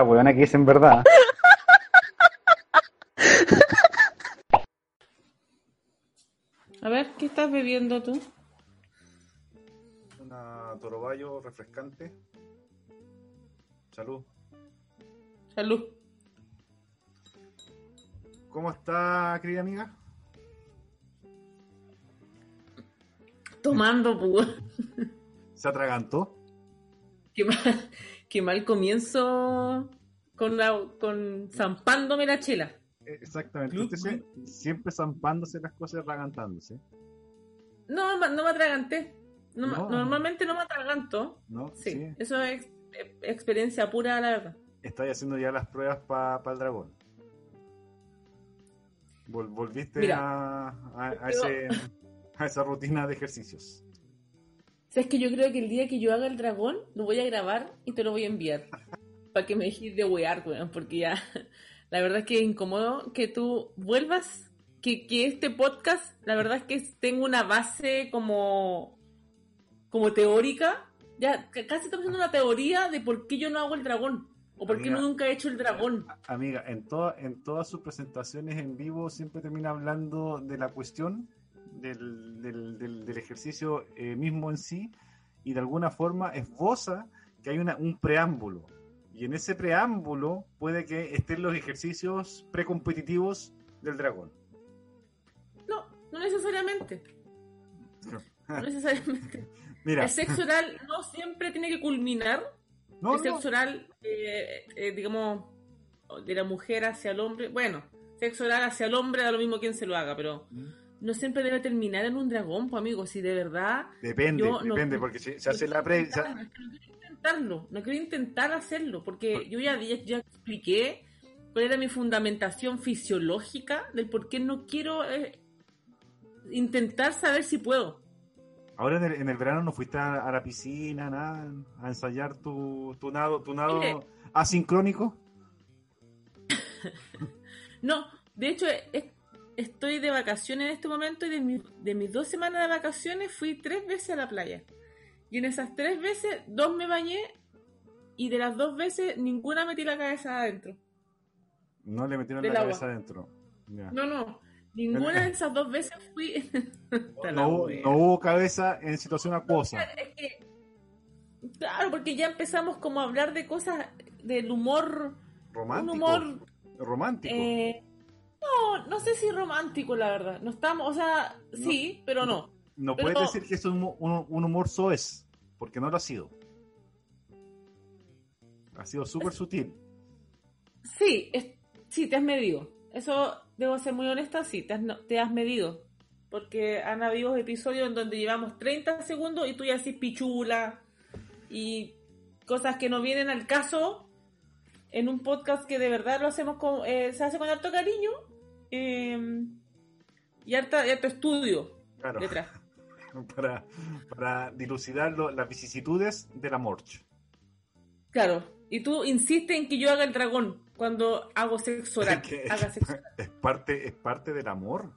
La pregunta, weón, aquí es en verdad. A ver, ¿qué estás bebiendo tú? Una torobayo refrescante. Salud. Salud. ¿Cómo está, querida amiga? Tomando, pues. ¿Se atragantó? Qué mal, qué mal comienzo con, la, con zampándome la chela. Eh, Exactamente. Se- siempre zampándose las cosas y atragantándose. No, no me atraganté. No me- No. Normalmente no me atraganto. ¿No? Sí, eso es ex- eh, experiencia pura, la verdad. Estáis haciendo ya las pruebas para el dragón. Vol- volviste Mira, a, a- a ese- a esa rutina de ejercicios. ¿Sabes que yo creo que el día que yo haga el dragón, lo voy a grabar y te lo voy a enviar? Para que me dejes de wear, weón, porque ya. La verdad es que es incómodo que tú vuelvas, que, que este podcast, la verdad es que tengo una base como. como teórica. Ya, ca- casi estamos haciendo una teoría de por qué yo no hago el dragón. O por qué Amiga. nunca he hecho el dragón. Amiga, en, toda- en todas sus presentaciones en vivo siempre termina hablando de la cuestión del, del- del- del ejercicio eh, mismo en sí y de alguna forma esboza que hay una, un preámbulo. Y en ese preámbulo puede que estén los ejercicios precompetitivos del dragón. No, no necesariamente. No necesariamente. Mira, El sexo oral no siempre tiene que culminar no, el no, sexo oral, eh, eh, digamos, de la mujer hacia el hombre, bueno, sexo oral hacia el hombre da lo mismo quien se lo haga, pero no siempre debe terminar en un dragón, pues amigo, si de verdad... depende, yo no- depende, porque si se hace la pre... se- No quiero intentarlo, no quiero intentar hacerlo, porque yo ya, ya, ya expliqué cuál era mi fundamentación fisiológica del por qué no quiero eh, intentar saber si puedo. Ahora en el, en el verano no fuiste a, a la piscina, nada, a ensayar tu, tu nado, tu nado asincrónico. No, de hecho, es- estoy de vacaciones en este momento y de, mi- de mis dos semanas de vacaciones fui tres veces a la playa. Y en esas tres veces, dos me bañé y de las dos veces ninguna metí la cabeza adentro. No le metieron Del la agua. cabeza adentro. Ya. No, no, ninguna de esas dos veces fui... No, hubo- no hubo cabeza en situación acuosa. Es que, claro, porque ya empezamos como a hablar de cosas del humor, Romántico. un humor Romántico. Eh, no, no sé si romántico, la verdad. No estamos, o sea, sí, pero no. no pero- puedes decir que es un, un, un humor soez, porque no lo ha sido. Ha sido súper sutil. Sí, es- sí, te has medido. Eso debo ser muy honesta, sí, te has, no- te has medido. Porque han habido episodios en donde llevamos 30 segundos y tú ya haces pichula y cosas que no vienen al caso en un podcast que de verdad lo hacemos con, eh, se hace con harto cariño eh, y, harta, harto estudio Claro. detrás. Para, para dilucidar lo- las vicisitudes de la morch. Claro, y tú insistes en que yo haga el dragón cuando hago sexo oral. Haga sexo oral. es parte, es parte del amor.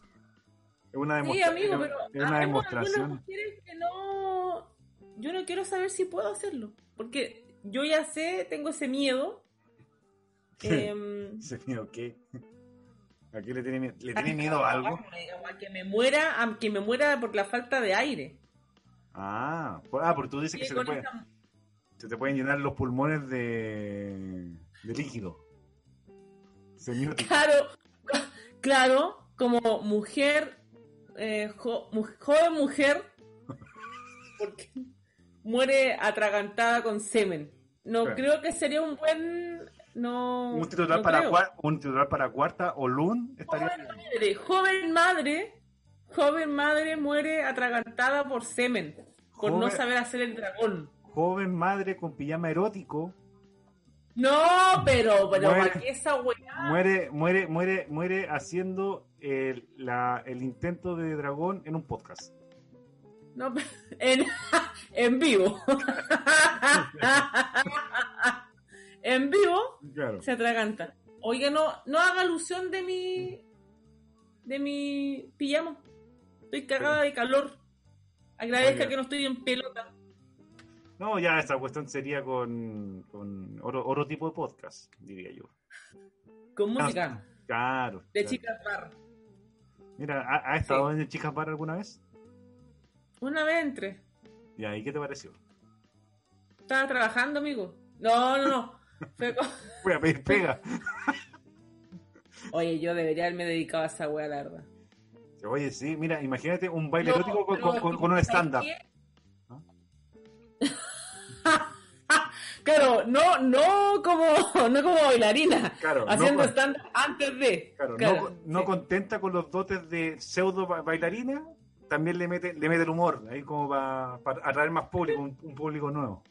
Es una, Sí, amigo, pero es una demostración. que no... Yo no quiero saber si puedo hacerlo, porque yo ya sé, tengo ese miedo. em, Ese miedo, ¿qué? ¿A qué le tiene, miedo? ¿Le tiene miedo a algo? A que me muera, a que me muera por la falta de aire. Ah, por- ah, porque tú dices que se te, con puede- esa- se te pueden llenar los pulmones de, de líquido. Semiótico. Claro, claro, como mujer, eh, jo- joven mujer, porque muere atragantada con semen. No Claro. creo que sería un buen. No. Un titular, no para creo. cua- un titular para cuarta o lun estaría Joven bien. madre, joven madre, joven madre muere atragantada por semen, por no saber hacer el dragón. Joven madre con pijama erótico No, pero, pero Muere. ¿para qué esa weá? Muere, muere, muere, muere haciendo el, la- el intento de dragón en un podcast. No, en, en vivo. en vivo Claro. se atraganta. Oiga, no, no haga alusión de mi. de mi pijama. Estoy cagada de calor. Agradezca Oiga. que no estoy en pelota. No, ya esta cuestión sería con, con otro, otro tipo de podcast, diría yo. Con música. Claro. De claro. chicas bar. Mira, ¿ha, ha estado en Chicas Bar alguna vez? Una vez entré. ¿Y ahí qué te pareció? Estaba trabajando, amigo. No, no, no. Fue Voy a pedir pega. Oye, yo debería haberme dedicado a esa wea, la verdad. Oye, sí, mira, imagínate un baile No, erótico con, un ¿sabes stand-up. ¿Ah? claro, no, no como, no como bailarina, Claro, haciendo no, stand antes de. claro, Claro, no, no sí. contenta con los dotes de pseudo ba- bailarina, también le mete, le mete el humor, ahí como para atraer más público, un, un público nuevo.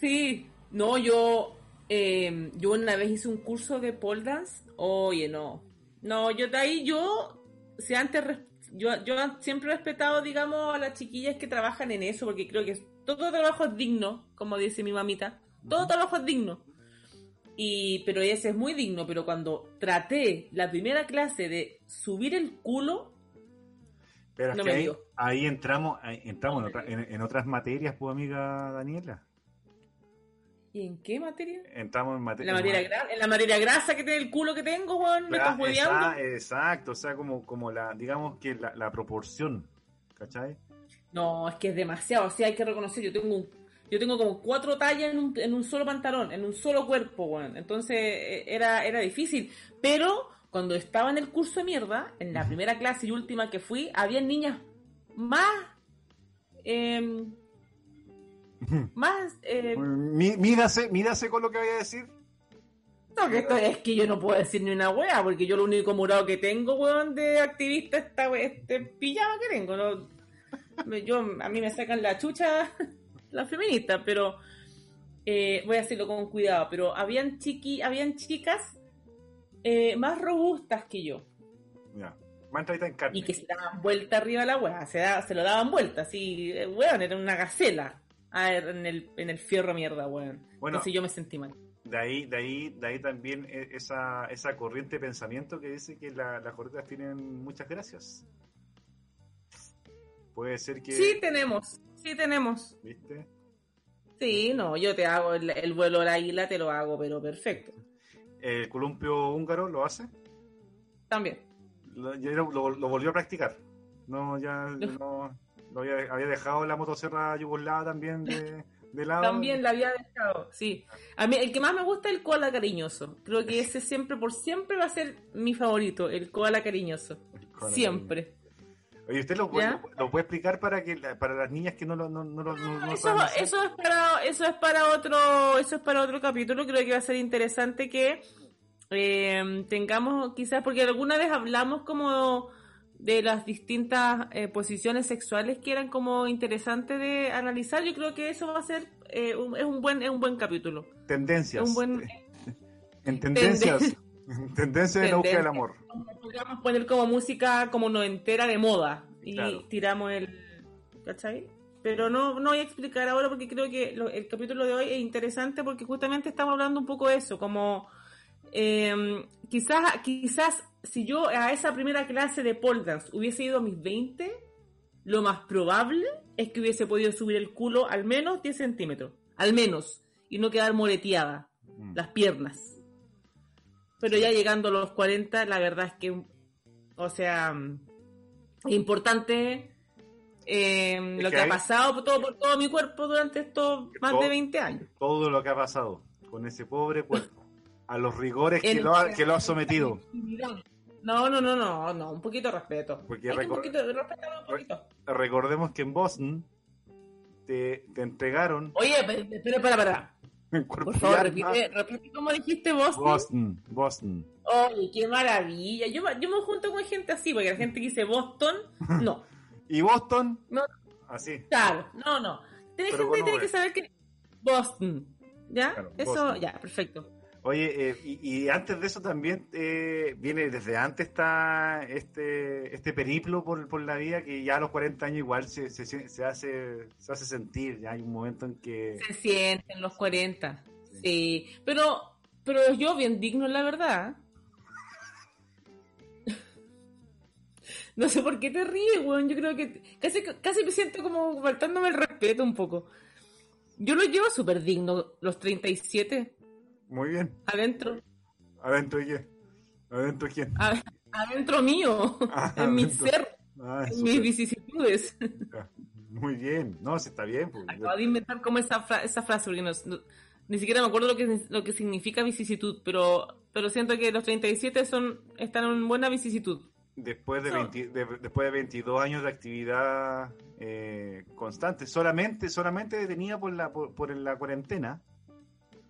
Sí, no, yo, eh, yo una vez hice un curso de pole dance. Oye, no, no, yo de ahí yo, si antes, yo, yo siempre he respetado, digamos, a las chiquillas que trabajan en eso, porque creo que todo trabajo es digno, como dice mi mamita, todo trabajo es digno. Y, pero ese es muy digno, pero cuando traté la primera clase de subir el culo, Pero es No que me ahí, ahí entramos, ahí entramos en, otra- en- en otras materias, pues amiga Daniela. ¿Y en qué materia? Entramos en materia. la materia, gra- en la materia grasa que tiene el culo que tengo, weón, me estás hueveando. Exacto, o sea, como, como la, digamos que la, la proporción, ¿cachai? No, es que es demasiado, sí hay que reconocer, yo tengo un, yo tengo como cuatro tallas en un, en un solo pantalón, en un solo cuerpo, weón. Entonces eh, era, era difícil. Pero cuando estaba en el curso de mierda, en la primera clase y última que fui, había niñas más em, más eh, Mí- Mídase, mídase con lo que voy a decir. no, que esto es que yo no puedo decir ni una wea, porque yo lo único morado que tengo, weón, de activista esta este pijama que tengo, yo, a mí me sacan la chucha las feministas, pero eh, voy a hacerlo con cuidado, pero habían chiqui, habían chicas eh, más robustas que yo. Ya, en carne. y que se daban vuelta arriba a la wea, se, da- se lo daban vuelta, así, weón, era una gacela ah, en el, en el fierro mierda, weón. Bueno. Entonces yo me sentí mal. De ahí, de ahí, de ahí también eh, esa, esa corriente de pensamiento que dice que la- las gorditas tienen muchas gracias. Puede ser que, Sí tenemos, sí tenemos. ¿viste? Sí, no, yo te hago el, el vuelo a la isla, te lo hago, pero perfecto. El columpio húngaro lo hace. También. Lo, lo- lo volvió a practicar. No, ya no, lo había, había dejado la motosierra yugoslava también de, de lado. También la había dejado, sí. A mí el que más me gusta es el koala cariñoso. Creo que ese siempre, por siempre va a ser mi favorito, el koala cariñoso. Koala Siempre. Oye, ¿usted lo, puede- explicar para que para las niñas que no lo no, no, no- Eso, eso es para, eso es para otro, eso es para otro capítulo. Creo que va a ser interesante que eh, tengamos, quizás, porque alguna vez hablamos como de las distintas eh, posiciones sexuales que eran como interesantes de analizar. Yo creo que eso va a ser eh, un, es un buen, es un buen capítulo. Tendencias. Un buen, En tendencias. En tendencias en la búsqueda del amor. podríamos poner como música como noventera de moda y Claro. tiramos el ¿cachai? pero no, no voy a explicar ahora porque creo que lo- el capítulo de hoy es interesante porque justamente estamos hablando un poco de eso como eh, quizás quizás si yo a esa primera clase de pole dance hubiese ido a mis 20 lo más probable es que hubiese podido subir el culo al menos 10 centímetros al menos y no quedar moreteada Mm. las piernas. Pero ya llegando a los 40, la verdad es que, o sea, es importante eh, lo que que, ha pasado por todo, por todo mi cuerpo durante estos más todo- de 20 años. Todo lo que ha pasado con ese pobre cuerpo. A los rigores que lo ha, que lo ha sometido. No, no, no, no, no, un poquito de respeto. Porque Hay que un poquito, respétalo un poquito. Recordemos que en Boston te, te entregaron Oye, Por favor, y alma. repite, repite cómo dijiste vos. Boston, Boston. Oye, qué maravilla. Yo, me- yo me junto con gente así, porque la gente que dice Boston, no. ¿Y Boston? No. Así. Claro, no, no. Pero gente que tiene que saber que Boston. ¿Ya? Claro, Eso, Boston. ya, perfecto. Oye, eh, y, y antes de eso también eh, viene desde antes está este este periplo por, por la vida que ya a los 40 años igual se, se, se hace se hace sentir, ya hay un momento en que Se sienten los 40. Sí. Pero, pero yo bien digno, la verdad. No sé por qué te ríes, weón. Yo creo que casi, casi me siento como faltándome el respeto un poco. Yo lo llevo súper digno, los 37, muy bien. adentro. ¿Adentro de qué? ¿Adentro de quién? adentro mío, Ah, en mi adentro. ser, Ah, en mis vicisitudes. Muy bien. No, sí está bien. pues. Acabo de inventar como esa, fra- esa frase, porque no- no- ni siquiera me acuerdo lo que, lo que significa vicisitud, pero, pero siento que los 37 son, están en buena vicisitud. Después de, So- 20 de- después de 22 años de actividad eh, constante, solamente solamente detenida por la por, por la cuarentena.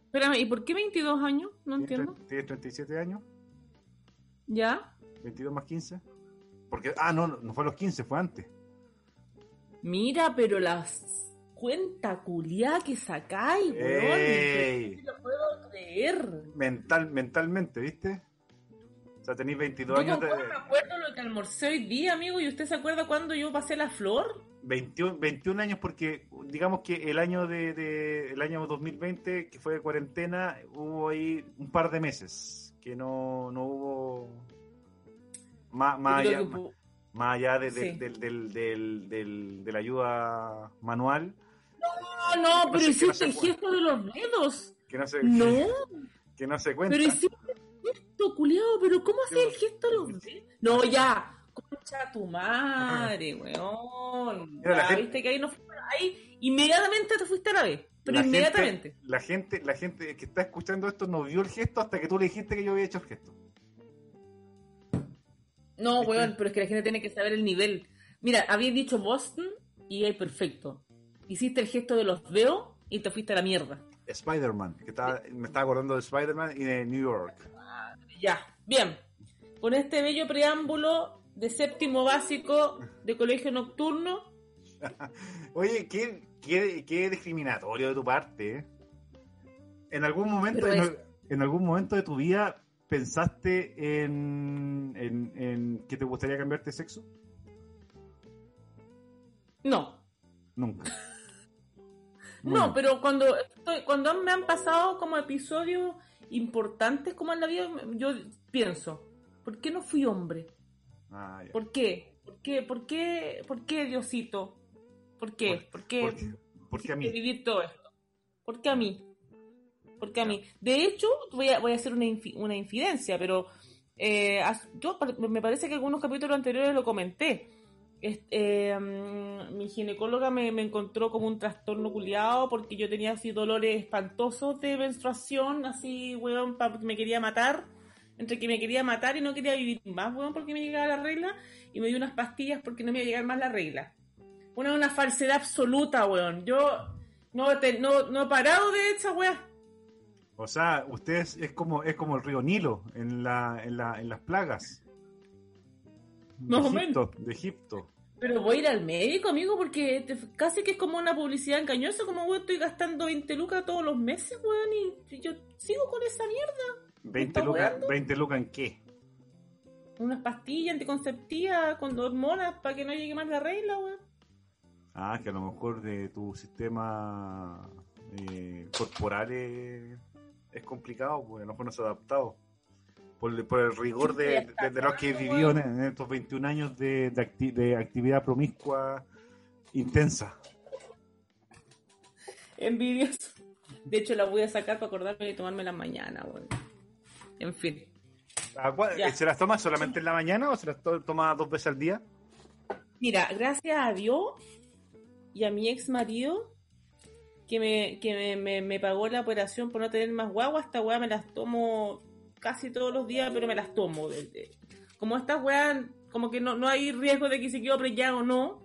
Espérame, ¿y por qué 22 años? No ¿Tienes entiendo. ¿Tienes 37 años? ¿Ya? ¿22 más 15? Porque, ah, no, no fue a los 15, fue antes. Mira, pero las cuenta culiá que sacáis, weón. No lo puedo creer. Mental, mentalmente, ¿viste? O sea, tenéis 22 Yo años de... me acuerdo lo que almorcé hoy día, amigo, ¿y usted se acuerda cuando yo pasé la flor? 21, 21 años porque digamos que el año de, de- el año 2020 que fue de cuarentena hubo ahí un par de meses que no, no hubo más, más allá, que pu- más allá de, Sí. del, del, del, de la ayuda manual No, no, no pero que no hiciste se el gesto de los dedos. que no se No, que no se cuenta pero hiciste gesto, culiao, pero ¿cómo haces el gesto de los? No, ya, concha tu madre, weón. Ya, gente- viste que ahí no fue, ahí inmediatamente te fuiste a la vez, pero La gente- inmediatamente. la gente la gente que está escuchando esto no vio el gesto hasta que tú le dijiste que yo había hecho el gesto No, weón, pero es que la gente tiene que saber el nivel. Mira, habías dicho Boston y ahí perfecto. Hiciste el gesto de los dedos y te fuiste a la mierda. Spider-Man que estaba- me estaba acordando de Spider-Man y de New York Ya, bien. Con este bello preámbulo de séptimo básico de colegio nocturno, Oye, qué, qué, qué discriminatorio de tu parte. ¿eh? En algún momento, en, algún momento de tu vida pensaste en, en, en que te gustaría cambiarte de sexo? no. Nunca. No, pero cuando estoy- cuando me han pasado como episodios importantes como en la vida, yo pienso, ¿por qué no fui hombre? Ah. ¿Por qué? ¿Por qué? ¿Por qué? ¿Por qué, Diosito? ¿Por qué? ¿Por qué? ¿Por qué? ¿Por qué a mí? vivir todo esto? ¿Por qué a mí? ¿Por qué a mí? De hecho, voy a, voy a hacer una, infi- una infidencia, pero eh, yo me parece que algunos capítulos anteriores lo comenté. Es- mm, mi ginecóloga me, encontró como un trastorno culiado porque yo tenía así dolores espantosos de menstruación, así, weón, porque me quería matar. Entre que me quería matar y no quería vivir más, weón, porque me llegaba la regla. Y me dio unas pastillas porque no me iba a llegar más la regla. Una, una falsedad absoluta, weón. Yo no, no, no he parado de esa weá. O sea, usted es, es como es como el río Nilo en, la, en, la, en las plagas. De Más o Egipto, de Egipto. Pero voy a ir al médico, amigo, porque te- casi que es como una publicidad engañosa, como weón, estoy gastando 20 lucas todos los meses, weón, y yo sigo con esa mierda. 20 está lucas, weando? 20 lucas en qué? Unas pastillas anticonceptivas con hormonas para que no llegue más la regla, weón. Ah, que a lo mejor de tu sistema eh, corporal es, es complicado, porque a lo mejor no se ha adaptado. Por, el- por el rigor de, de, de los que vivió en, en estos 21 años de, de, acti- de actividad promiscua intensa. Envidioso. De hecho, la voy a sacar para acordarme de tomármela mañana, weón. En fin. ¿A cuál- Ya. ¿Se las toma solamente en la mañana o se las to- toma dos veces al día? Mira, gracias a Dios y a mi ex marido que me, que me, me- me pagó la operación por no tener más guagua, esta weá me las tomo casi todos los días, pero me las tomo. Como estas weas, como que no, no hay riesgo de que se quede preñada o no,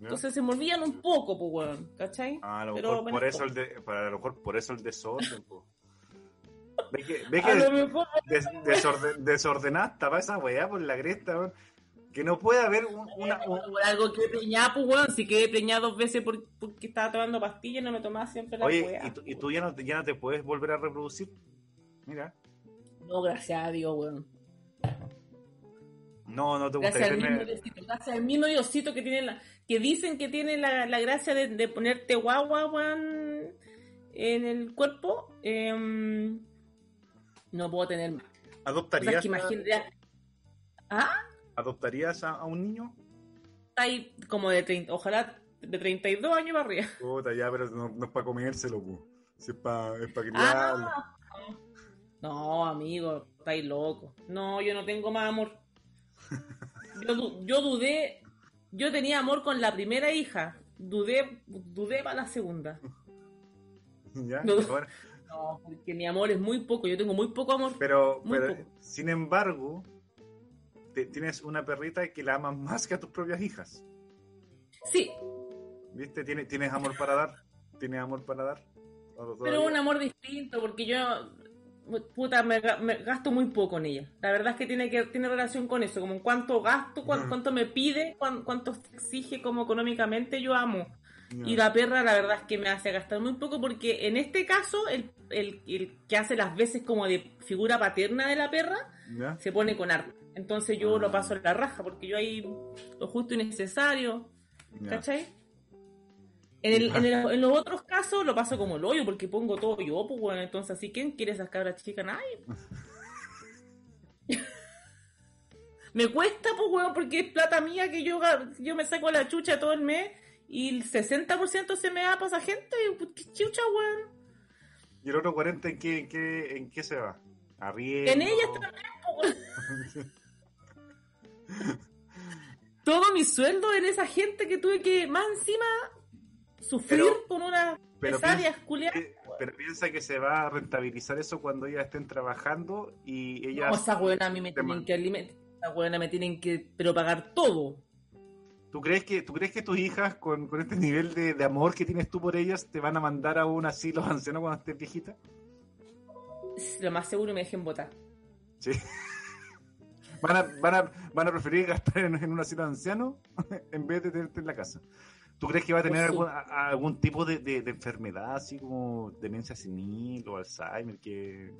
entonces se me olvidan un poco, pues weón, ¿cachai? Ah, a lo mejor me por eso el de, para a lo mejor por eso el desorden. Ve que, ve que des- desorden, desordenada estaba esa weá por la cresta. weón. Que no puede haber un- una... un- algo que preñada, pues weón, si quedé preñada dos veces por- porque estaba tomando pastillas, no me tomaba siempre la Oye, weá. ¿y tú, y tú ya, no, ya no te puedes volver a reproducir? Mira. No, gracias a Dios, weón. No, no te Gracias gustaría al mismo tener... Diosito, gracias al mismo Diosito que tiene la, que dicen que tiene la, la gracia de, de ponerte guagua, weón, en el cuerpo, em, no puedo tener más. O sea, ¿Adoptarías, que imagínate, ah, ¿adoptarías a, a un niño? ahí como de 30, ojalá de 32 años para arriba. Puta, ya, pero no, no es para comérselo, pu. Si es para es criarlo. Ah, no, amigo, estáis loco. No, yo no tengo más amor. Yo, yo dudé, yo tenía amor con la primera hija, dudé, dudé para la segunda. ¿Ya? No. Porque mi amor es muy poco, yo tengo muy poco amor. pero, pero, poco. sin embargo, te- tienes una perrita que la amas más que a tus propias hijas. Sí, ¿Viste? ¿Tienes, tienes amor para dar. ¿Tienes amor para dar? ¿O pero un amor distinto, porque yo, puta, me, ga- me gasto muy poco en ella. La verdad es que tiene que tiene relación con eso, como cuánto gasto, cuán- Ujú. cuánto me pide, cuán- cuánto exige como económicamente yo amo. Y la perra, la verdad es que me hace gastar muy poco porque en este caso, el, el- el que hace las veces como de figura paterna de la perra, ¿Ya? se pone con arte. Entonces yo lo paso en la raja porque yo ahí lo justo y necesario. ¿cachai? En, el- en, el- en los otros casos lo paso como el hoyo porque pongo todo yo, pues bueno, entonces así, ¿quién quiere esas cabras chicas? Nadie. me cuesta, pues weón, porque es plata mía que yo, yo me saco la chucha todo el mes y el 60% se me da para esa gente. pues, ¿Qué chucha, weón? ¿Y el otro 40 en qué, en qué, en qué se va? Arriendo. En ellas también, pues, weón. Todo mi sueldo en esa gente que tuve que, más encima, sufrir Pero- con una pero cesárea piensa- culiada. Eh, Pero piensa que se va a rentabilizar eso cuando ellas estén trabajando y ellas... No, esa weona a mí me tienen que alimentar. Esa me tienen que, pero pagar todo. ¿Tú crees que, tú crees que tus hijas, con, con este nivel de, de amor que tienes tú por ellas, te van a mandar a un asilo anciano cuando estés viejita? Lo más seguro me dejen votar. Sí. Van a, van a, van a preferir gastar en, en un asilo anciano en vez de tenerte en la casa. ¿Tú crees que va a tener Pues algún, a- algún tipo de, de- de enfermedad, así como demencia senil o Alzheimer? Que...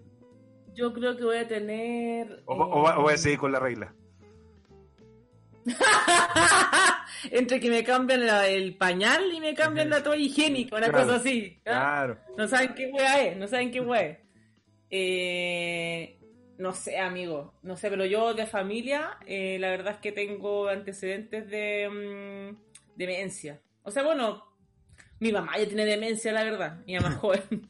Yo creo que voy a tener. O, o va- o voy a seguir con la regla. Entre que me cambian la- el pañal y me cambian la toalla higiénica, una Claro. cosa así. ¿ah? Claro. No saben qué wea es, no saben qué wea es. Eh, no sé, amigo, no sé, pero yo de familia, eh, la verdad es que tengo antecedentes de mm, demencia. O sea, bueno, mi mamá ya tiene demencia, la verdad, mi mamá es joven.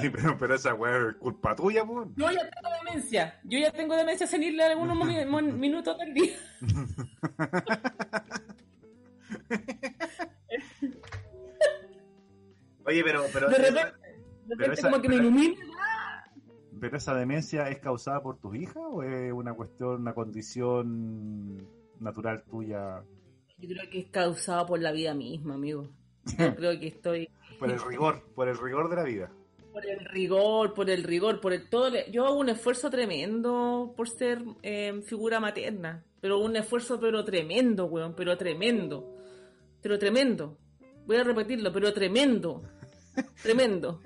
Sí, pero, pero esa weá es culpa tuya, pues. Yo ya tengo demencia, yo ya tengo demencia senil en algunos minutos del día. Oye, pero, pero, De repente, de repente esa- como que me ilumina. pero esa demencia es causada por tus hijas o es una cuestión, una condición natural tuya Yo creo que es causado por la vida misma, amigo. Yo creo que estoy por el rigor, por el rigor de la vida? por el rigor, por el rigor, por el todo. Yo hago un esfuerzo tremendo por ser eh, figura materna, pero un esfuerzo pero tremendo, weón, pero tremendo, pero tremendo. Voy a repetirlo, pero tremendo, tremendo,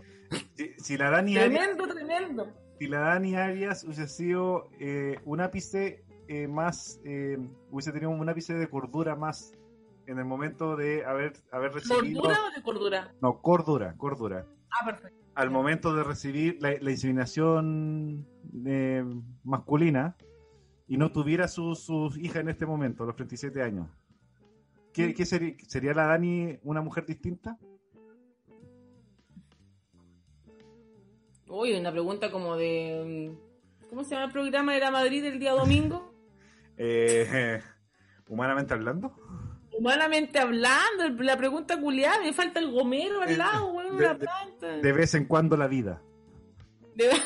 Si, si la Dani Arias, tremendo, tremendo. si la Dani Arias hubiese sido eh, un ápice eh, más, eh, hubiese tenido un ápice de cordura más en el momento de haber, haber recibido... ¿Cordura o de cordura? No, cordura, cordura. Ah, perfecto. al momento de recibir la, la inseminación eh, masculina y no tuviera su- sus hijas en este momento, a los 37 años, ¿qué, qué sería, sería la Dani una mujer distinta? Uy, una pregunta como de... mm, ¿Cómo se llama el programa de la Madrid el día domingo? Eh, humanamente hablando. Humanamente hablando, la pregunta culiada, me falta el gomero al Eh, lado, weón, de- de- planta. De vez en cuando la vida. De-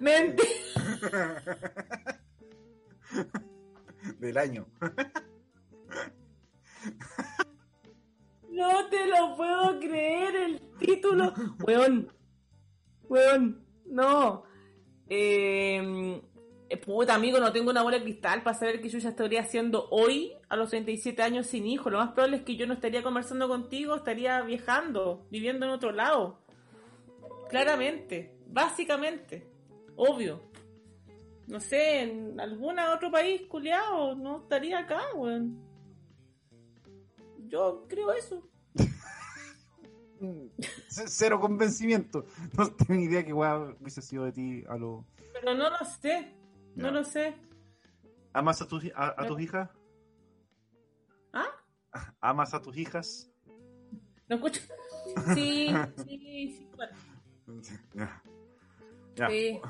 Mentira. Del año. No te lo puedo creer el título. Weón. Weón. No. Eh, puta, amigo, no tengo una bola de cristal para saber que yo ya estaría haciendo hoy, a los 37 años, sin hijo. Lo más probable es que yo no estaría conversando contigo, estaría viajando, viviendo en otro lado. Claramente, básicamente, obvio. No sé, en algún otro país, culiado, no estaría acá, weón. Yo creo eso. Cero convencimiento. No tengo ni idea que weá hubiese sido de ti a lo. Pero no lo sé, no lo sé. ¿Amas a, tus hi- a, tus hijas? ¿Ah? ¿Amas a tus hijas? ¿No escucho? Sí, sí, sí. bueno, Ya. Ya. sí.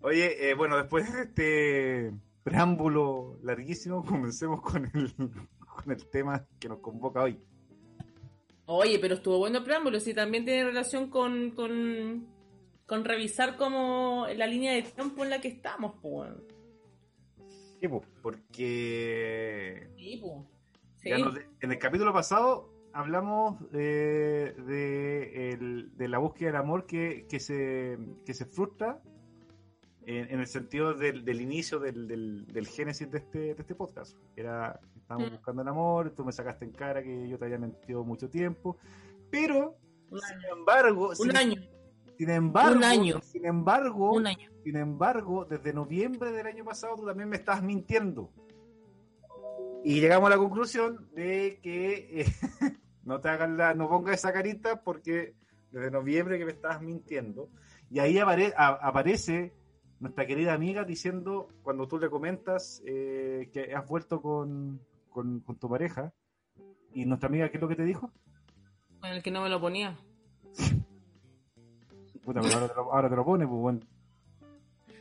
Oye, eh, bueno, después de este preámbulo larguísimo, comencemos con el, con el tema que nos convoca hoy. Oye, pero estuvo bueno el preámbulo, sí, también tiene relación con, con, con revisar como la línea de tiempo en la que estamos, pues. Sí, po, porque Sí, po. Sí. ya nos- en el capítulo pasado hablamos eh, de, el- de la búsqueda del amor que, que, se, que se frustra en, en el sentido del, del inicio del, del, del génesis de este, de este podcast. Era, estábamos Mm. buscando el amor, tú me sacaste en cara que yo te había mentido mucho tiempo, pero Un sin año. embargo, Un sin, año. Sin embargo, Un año. sin embargo, Un año. sin embargo, desde noviembre del año pasado tú también me estabas mintiendo. Y llegamos a la conclusión de que eh, no te hagas la, no pongas esa carita porque desde noviembre que me estabas mintiendo. Y ahí apare- a- aparece nuestra querida amiga diciendo, cuando tú le comentas eh, que has vuelto con, con, con tu pareja, y nuestra amiga, ¿qué es lo que te dijo? Con el que no me lo ponía. Puta, pero ahora, te lo, ahora te lo pone, pues bueno.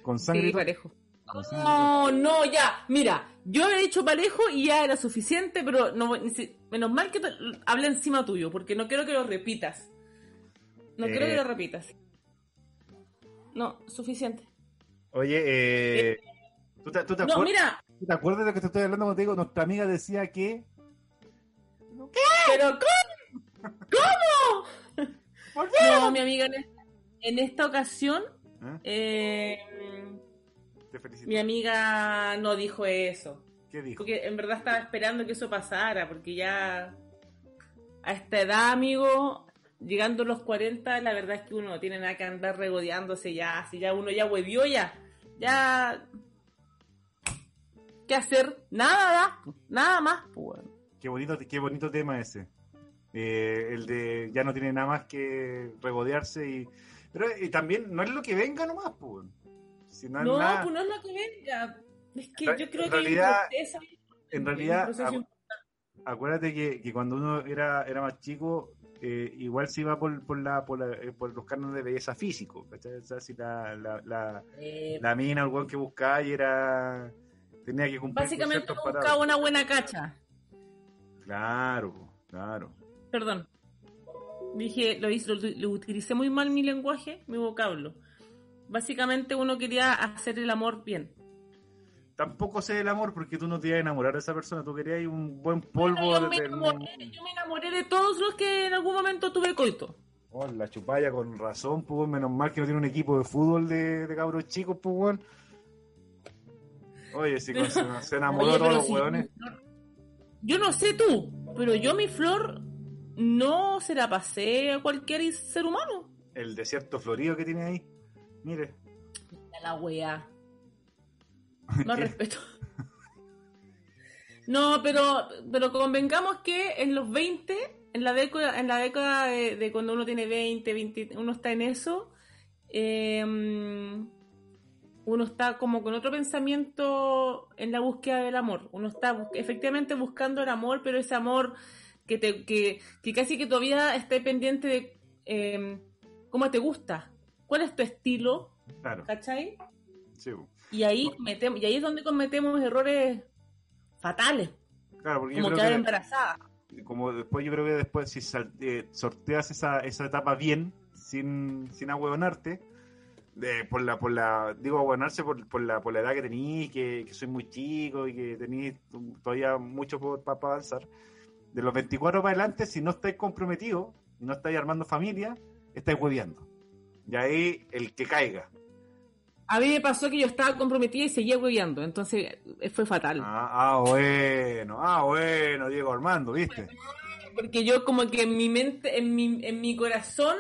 Con sangre. y Sí, parejo. Con sangre y No, no, ya. Mira, yo he hecho parejo y ya era suficiente, pero no, ni si- menos mal que te, hablé encima tuyo, porque no quiero que lo repitas. No quiero Eh. que lo repitas. No, suficiente. Oye, eh, ¿tú, te, tú te No, mira, tú te acuerdas de lo que te estoy hablando cuando te digo? Nuestra amiga decía que. pero ¿cómo? ¿Cómo? ¿Por No, mi amiga, en esta, ocasión, ¿Eh? eh, Te mi amiga no dijo eso. ¿Qué dijo? Porque en verdad estaba esperando que eso pasara, porque ya a esta edad, amigo, llegando a los 40, la verdad es que uno no tiene nada que andar regodeándose ya, si ya uno ya huevió ya, ya... ¿Qué hacer? Nada, nada más, pues. Qué bonito, qué bonito tema ese. Eh, el de ya no tiene nada más que regodearse y. Pero y también no es lo que venga nomás, pues. Si no es No, nada- pues no es lo que venga. Es que En yo creo en que hay un realidad- proceso en realidad, acu- acuérdate que, que cuando uno era, era más chico, eh, igual se iba por, por, la, por, la- eh, por los cánones de belleza físico. ¿cachai? O sea, si la, la, la, eh, la mina, el weón que buscaba y era. tenía que cumplir básicamente buscaba una buena cacha. Claro, claro. Perdón. Dije, lo, hice, lo, lo utilicé muy mal mi lenguaje, mi vocablo. Básicamente uno quería hacer el amor bien. Tampoco sé el amor porque tú no te ibas a enamorar de esa persona, tú querías un buen polvo. Bueno, yo, me del- enamoré, yo me enamoré de todos los que en algún momento tuve coito. Oh, la chupalla con razón, pues menos mal que no tiene un equipo de fútbol de, de cabros chicos, pues weón. Oye, si se, se enamoró Oye, de todos los si- weones. Yo no sé tú, pero yo mi flor no se la pasé a cualquier ser humano. El desierto florido que tiene ahí. Mire. La wea. Más ¿Qué? respeto. No, pero, pero convengamos que en los 20, en la década, en la década de, de cuando uno tiene 20, 20, uno está en eso, eh, uno está como con otro pensamiento en la búsqueda del amor. Uno está efectivamente buscando el amor, pero ese amor que, te, que, que casi que todavía esté pendiente de eh, cómo te gusta, cuál es tu estilo, Claro, ¿cachai? sí. Y ahí, cometemos, y ahí es donde cometemos errores fatales, Claro, porque yo como creo que, embarazada. como después yo creo que después si sal- eh, sorteas esa, esa etapa bien, sin, sin ahueonarte, por la, por la, digo ahueonarse por, por la, por la edad que tenís, que, que soy muy chico y que tenéis todavía mucho para avanzar. De los 24 para adelante, si no estáis comprometidos, y no estáis armando familia, estáis hueveando. Y ahí el que caiga. A mí me pasó que yo estaba comprometida y seguía hueveando, entonces eh, fue fatal. Ah, ah, bueno, ah, bueno, Diego Armando, ¿viste? Porque yo como que en mi mente, en mi, en mi corazón,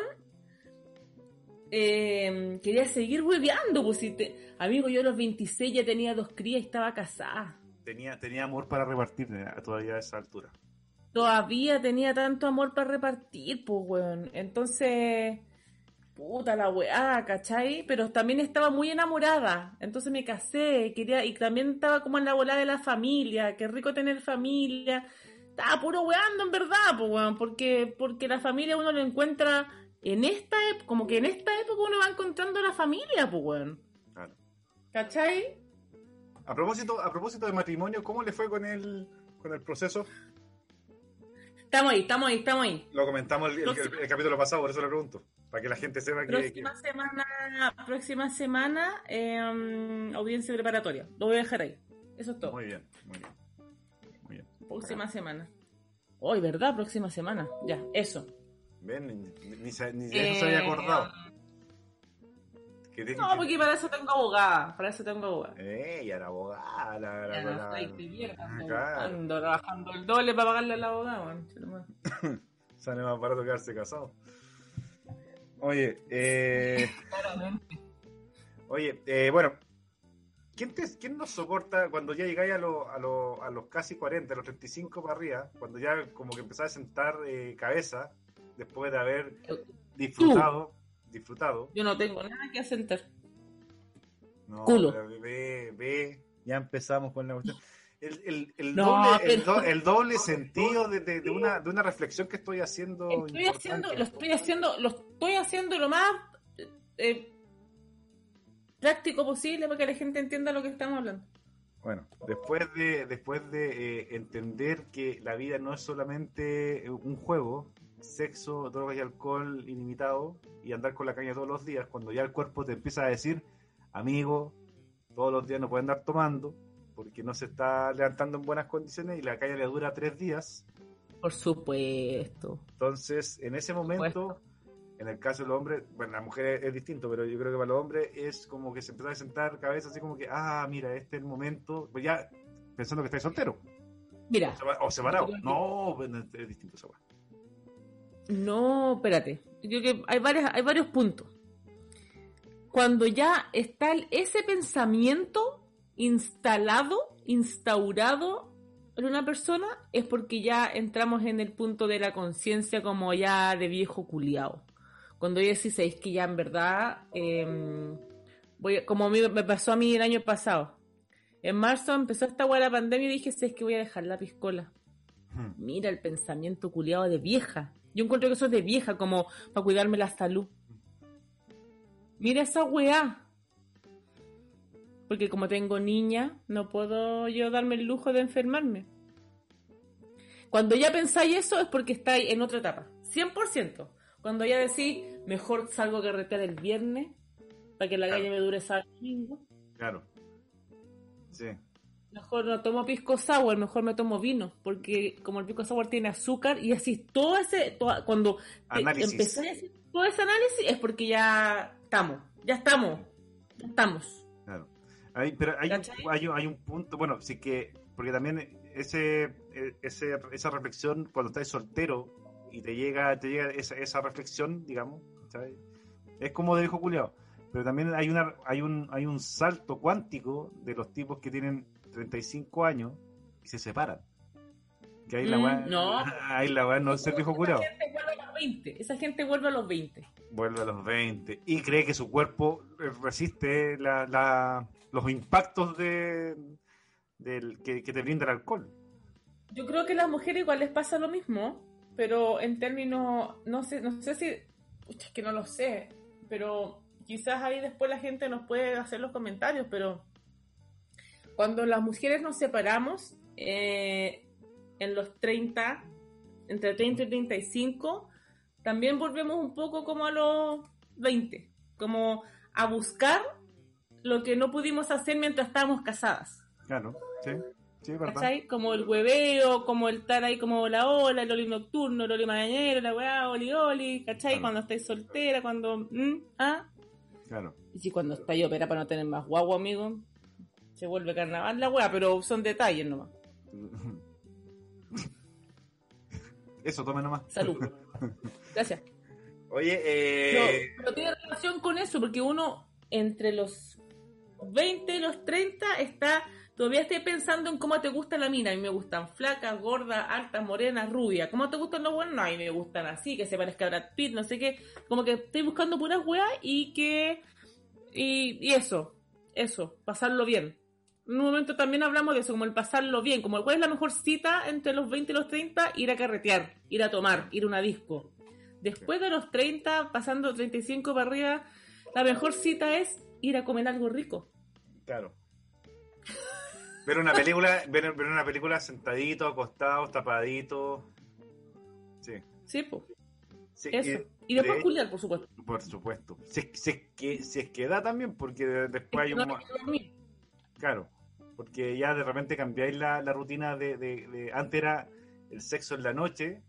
eh, quería seguir hueveando. Pues, si te- Amigo, yo a los 26 ya tenía dos crías y estaba casada. Tenía, tenía amor para repartir eh, todavía a esa altura. Todavía tenía tanto amor para repartir, pues, weón. Entonces, puta la weá, ¿cachai? Pero también estaba muy enamorada. Entonces me casé, quería, y también estaba como en la bola de la familia. Qué rico tener familia. Estaba puro weando, en verdad, pues, weón. Porque, porque la familia uno lo encuentra en esta época, como que en esta época uno va encontrando la familia, pues, weón. Claro. ¿Cachai? A propósito, a propósito de matrimonio, ¿cómo le fue con el, con el proceso? Estamos ahí, estamos ahí, estamos ahí. Lo comentamos el, el- Próxima- el capítulo pasado, por eso le pregunto. Para que la gente sepa que. que- Próxima semana, próxima semana, eh, audiencia preparatoria. Lo voy a dejar ahí. Eso es todo. Muy bien, muy bien. Muy bien. Próxima semana. Hoy, ¿verdad? Próxima semana. Ya, eso. Ven, ni, ni, Eh, eso se había acordado. No, que- porque para eso tengo abogada. Para eso tengo abogada. Eh, ya la abogada, la, la, Ya la- de mierda, Ah, ando- claro. ando trabajando el doble para pagarle a la abogada. weón. Sale más barato quedarse casado. Oye, eh, Claramente. oye, eh, bueno, ¿quién, te, ¿quién nos soporta cuando ya llegáis a, lo- a, lo- a los casi 40, a los 35 para arriba, cuando ya como que empezáis a sentar eh, cabeza después de haber disfrutado, disfrutado? Yo no tengo nada que asentar. No, Culo. ve, ve, ya empezamos con la cuestión. El, el, el No, doble, el, pero- do- el doble sentido de, de- de una, de una reflexión que estoy haciendo. Estoy haciendo, lo estoy haciendo, lo estoy haciendo lo más eh, práctico posible para que la gente entienda lo que estamos hablando. Bueno, después de, después de eh, entender que la vida no es solamente un juego, sexo, drogas y alcohol ilimitado, y andar con la caña todos los días, cuando ya el cuerpo te empieza a decir, amigo, todos los días no pueden andar tomando, porque no se está levantando en buenas condiciones y la caña le dura tres días. Por supuesto. Entonces, en ese momento, en el caso del hombre, bueno, la mujer es, distinto, pero yo creo que para los hombres es como que se empieza a sentar cabeza así como que, ah, mira, este es el momento, pues ya pensando que estáis soltero Mira, o separado. No, es distinto esa. No, espérate. Yo creo que hay, varias, hay varios puntos. Cuando ya está ese pensamiento instalado, instaurado en una persona, es porque ya entramos en el punto de la conciencia como ya de viejo culiao. Cuando ya decís, es que ya en verdad, eh, voy a- como a mí me pasó a mí el año pasado. En marzo empezó esta hueá la pandemia y dije, "Sí, es que voy a dejar la piscola. Hmm. Mira el pensamiento culiado de vieja. Yo encuentro que eso es de vieja, como para cuidarme la salud. Mira esa weá. Porque como tengo niña, no puedo yo darme el lujo de enfermarme. Cuando ya pensáis eso es porque estáis en otra etapa. 100%. Cuando ya decís, mejor salgo a carretear el viernes, para que la Claro. calle me dure sábado domingo. Claro. Sí. Mejor no tomo pisco sour, mejor me tomo vino, porque como el pisco sour tiene azúcar y así todo ese, cuando empecé a hacer todo ese análisis es porque ya estamos, ya estamos, ya estamos. Claro. Hay- pero hay un, hay, un- hay un punto, bueno, sí que, porque también ese, eh, ese esa reflexión, cuando estás soltero y te llega, te llega esa, esa reflexión, digamos, ¿sabes? es como de viejo culiao. Pero también hay una hay un hay un salto cuántico de los tipos que tienen 35 años y se separan. Que ahí la Mm, weá, no. ahí la weá no es ser viejo culiao. Esa gente vuelve a los 20, esa gente vuelve a los 20. vuelve a los 20 y cree que su cuerpo eh, resiste la- la- los impactos de, del, que, que te brinda el alcohol. Yo creo que a las mujeres igual les pasa lo mismo, pero en términos, no sé, no sé si, pucha, es que no lo sé, pero quizás ahí después la gente nos puede hacer los comentarios, pero cuando las mujeres nos separamos eh, en los 30, entre 30 y 35, también volvemos un poco como a los 20, como a buscar lo que no pudimos hacer mientras estábamos casadas. Claro, sí, sí. ¿Cachai? Como el hueveo, como el estar ahí como la ola, el oli nocturno, el oli mañanero, la weá, oli oli, ¿cachai? Claro. Cuando estáis soltera, cuando... ¿Mm? ¿Ah? Claro. Y si cuando está yo opera para no tener más guagua, amigo, se vuelve carnaval la wea, pero son detalles nomás. Eso, tome nomás. Salud. Gracias. Oye, Pero, eh, pero tiene relación con eso, porque uno entre los 20 y los 30 está, todavía estoy pensando en cómo te gusta la mina. A mí me gustan flacas, gordas, altas, morenas, rubias. ¿Cómo te gustan los buenos? No, a mí me gustan así, que se parezca a Brad Pitt, no sé qué. Como que estoy buscando puras weas y que... Y, y eso, eso, pasarlo bien. En un momento también hablamos de eso, como el pasarlo bien, como cuál es la mejor cita entre los 20 y los 30, ir a carretear, ir a tomar, ir a una disco. Después de los 30, pasando 35 para arriba, la mejor cita es ir a comer algo rico. claro. Ver una película, ver, ver una película sentadito, acostado, tapadito. Sí. Sí, pues, sí eso. Y, de después hecho, culiar, por supuesto. Por supuesto. Si, si es que, si es que da también, porque de- después hay un... No, que dormir. Claro, porque ya de repente cambiáis la, la rutina de, de- de- Antes era el sexo en la noche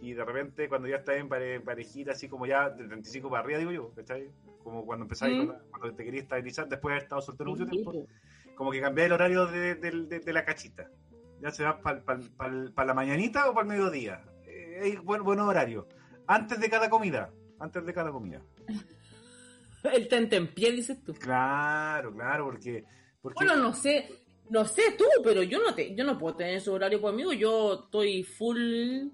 y de repente cuando ya estás en pare- parejita, así como ya de 35 para arriba, digo yo, ¿cachai? Como cuando empezáis, Mm. cuando, te querías estabilizar después de haber estado soltero mucho tiempo, po. como que cambiáis el horario de, de- la cachita. Ya se va para la mañanita o para el mediodía. Eh, hay buen, buen horario. Antes de cada comida. Antes de cada comida. El tente en pie, dices tú. Claro, claro, porque... porque Bueno, no sé, no sé tú, pero yo no te, yo no puedo tener ese horario conmigo, yo estoy full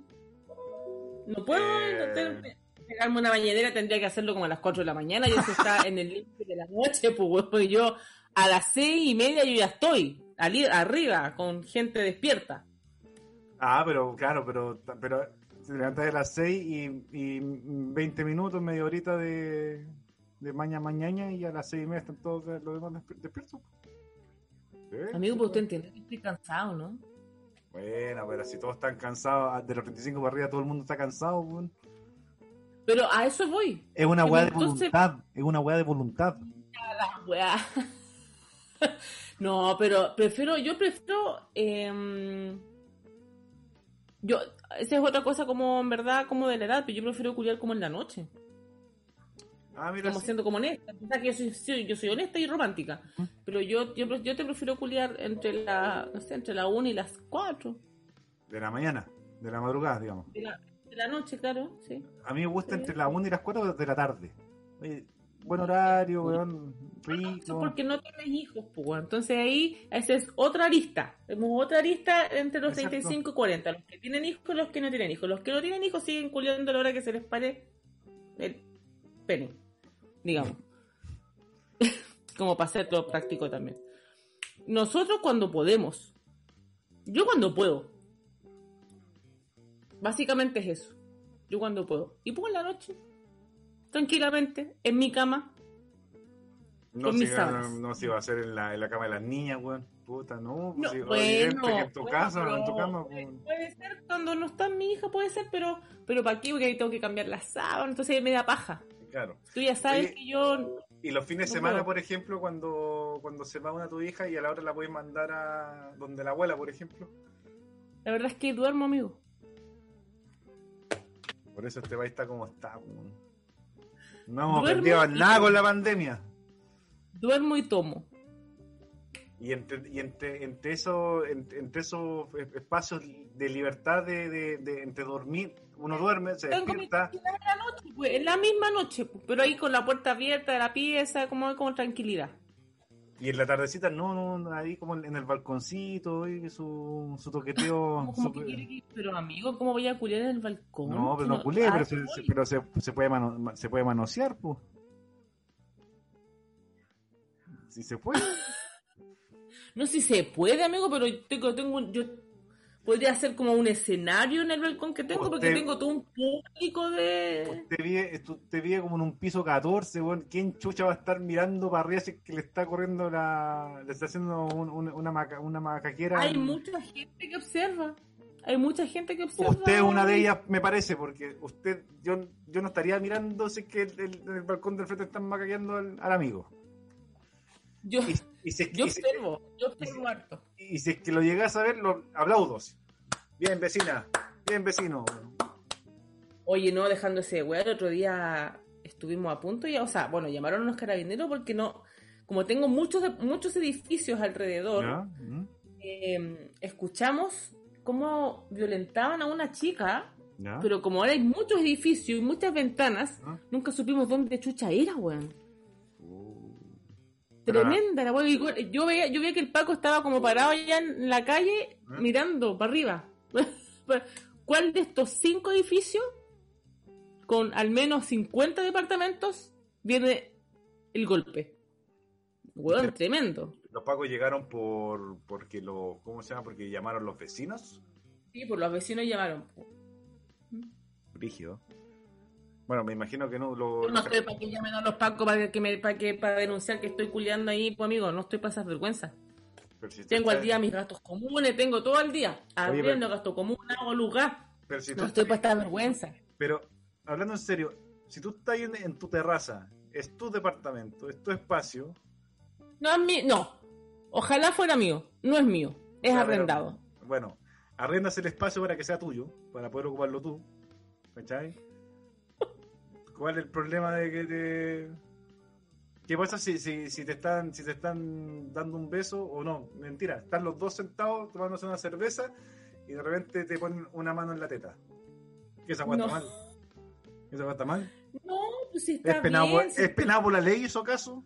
no puedo Eh. tener- pegarme una bañadera, tendría que hacerlo como a las 4 de la mañana y eso está en el límite de la noche, pues yo a las seis y media yo ya estoy ali- arriba con gente despierta. Ah, pero claro, pero, pero se levanta de las 6 y, y 20 minutos, media horita de, de maña mañana y a las 6 y media están todos los demás despi- despiertos. Sí, Amigo, sí, pues usted entiende que estoy cansado, ¿no? Bueno, pero si todos están cansados, ah, de los 35 para arriba todo el mundo está cansado. weón. Pero a eso voy. Es una weá de entonces- voluntad, es una weá de voluntad. la. No, pero prefiero, yo prefiero, em, yo, esa es otra cosa como, en verdad, como de la edad, pero yo prefiero culiar como en la noche, Ah, mira, como sí. siendo como honesta. Que yo soy, soy- yo soy honesta y romántica, pero yo, yo, yo te prefiero culiar entre la, no sé, entre la 1 y las 4 de la mañana, de la madrugada, digamos. de la, de la noche, claro, sí. A mí me gusta Sí. entre las 1 y las 4 de la tarde. Oye, buen horario, weón, Eso rico. porque no tienes hijos, pues, entonces ahí, esa es otra lista. Tenemos otra lista entre los Exacto. 35 y 40. Los que tienen hijos y los que no tienen hijos. Los que no tienen hijos siguen culiando a la hora que se les pare el pene, digamos. Como para ser todo práctico también. Nosotros cuando podemos. Yo cuando puedo. Básicamente es eso. Yo cuando puedo. Y por la noche, tranquilamente, en mi cama, No con se, mis no, no se iba a hacer en la, en la cama de las niñas, weón. Puta, no. No, pues, sí, bueno, evidente que en tu bueno, casa, pero- en tu cama, weón. Puede ser cuando no está mi hija, puede ser, pero pero ¿para qué? Porque ahí tengo que cambiar la sábana, entonces me da paja. Claro. Tú ya sabes Oye, que yo... Y los fines de semana, puedo. por ejemplo, cuando, cuando se va una tu hija y a la hora la puedes mandar a donde la abuela, por ejemplo. La verdad es que duermo, amigo. Por eso este país está como está. No hemos aprendido nada con la pandemia. Duermo y tomo. Y entre, y entre, entre, esos, entre, entre esos espacios de libertad de, de, de- entre dormir, uno duerme, se despierta. tranquilidad en la noche, pues, en la misma noche, pues, pero ahí con la puerta abierta de la pieza, como con tranquilidad. Y en la tardecita, no, no, ahí como en el balconcito, ahí su, su toqueteo. Su- que que- Pero amigo, ¿cómo voy a culiar en el balcón? No, pero no Que culé, pero, se, pero se, se puede mano- se puede manosear, pues. Si se puede. No si se puede, amigo, pero tengo, tengo yo podría hacer como un escenario en el balcón que tengo, porque Usted- tengo todo un público de... Te vive, tú- te vive como en un piso 14, weón. ¿Quién chucha va a estar mirando para arriba si es que le está corriendo la. le está haciendo un- un- una, maca- una macaquera? Hay mucha gente que observa. Hay mucha gente que observa. Usted es una de ellas, me parece, porque usted, yo, yo no estaría mirando si es que el, el- en el balcón del frente están macaqueando al, al amigo. Yo, Y, y si es que- yo observo, yo observo harto. Y si es que lo llegas a ver, lo aplaudos. Bien, vecina. Bien, vecino. Oye, no, dejando ese weá, el otro día estuvimos a punto ya, o sea, bueno, llamaron a los carabineros porque no, como tengo muchos, muchos edificios alrededor, ¿Ya? ¿Mm? eh, escuchamos cómo violentaban a una chica, ¿Ya? pero como ahora hay muchos edificios y muchas ventanas, ¿Ah? nunca supimos dónde chucha era, weón. Tremenda la cu- Yo veía, yo veía que el Paco estaba como parado allá en la calle ¿Ah? mirando para arriba. ¿Cuál de estos cinco edificios, con al menos 50 departamentos, viene el golpe? Sí. tremendo. Los pacos llegaron por porque lo ¿cómo se llama? Porque llamaron los vecinos. Sí, por los vecinos llamaron. Brígido. Bueno, me imagino que no lo. Yo no estoy para que llamen a los Pacos para que me, para que para denunciar que estoy culiando ahí, pues amigo, no estoy para esas vergüenzas. si Tengo al día mis gastos comunes, tengo todo el día. Arriendo, gasto común, hago lugar. Pero, si No estoy para esta vergüenza. pero, hablando en serio, si tú estás en, en tu terraza, es tu departamento, es tu espacio. No es mío, no. Ojalá fuera mío. No es mío. Es pero- arrendado. Bueno, arrendas el espacio para que sea tuyo, para poder ocuparlo tú. ¿Cachai? ¿Cuál es el problema de que te... ¿Qué pasa si, si, si te están si te están dando un beso o no? Mentira, están los dos sentados tomándose una cerveza y de repente te ponen una mano en la teta. ¿Qué esa aguanta No. mal? ¿Esa aguanta mal? No, pues si ¿Es está penado, bien. por- si- ¿Es penado por la ley eso acaso?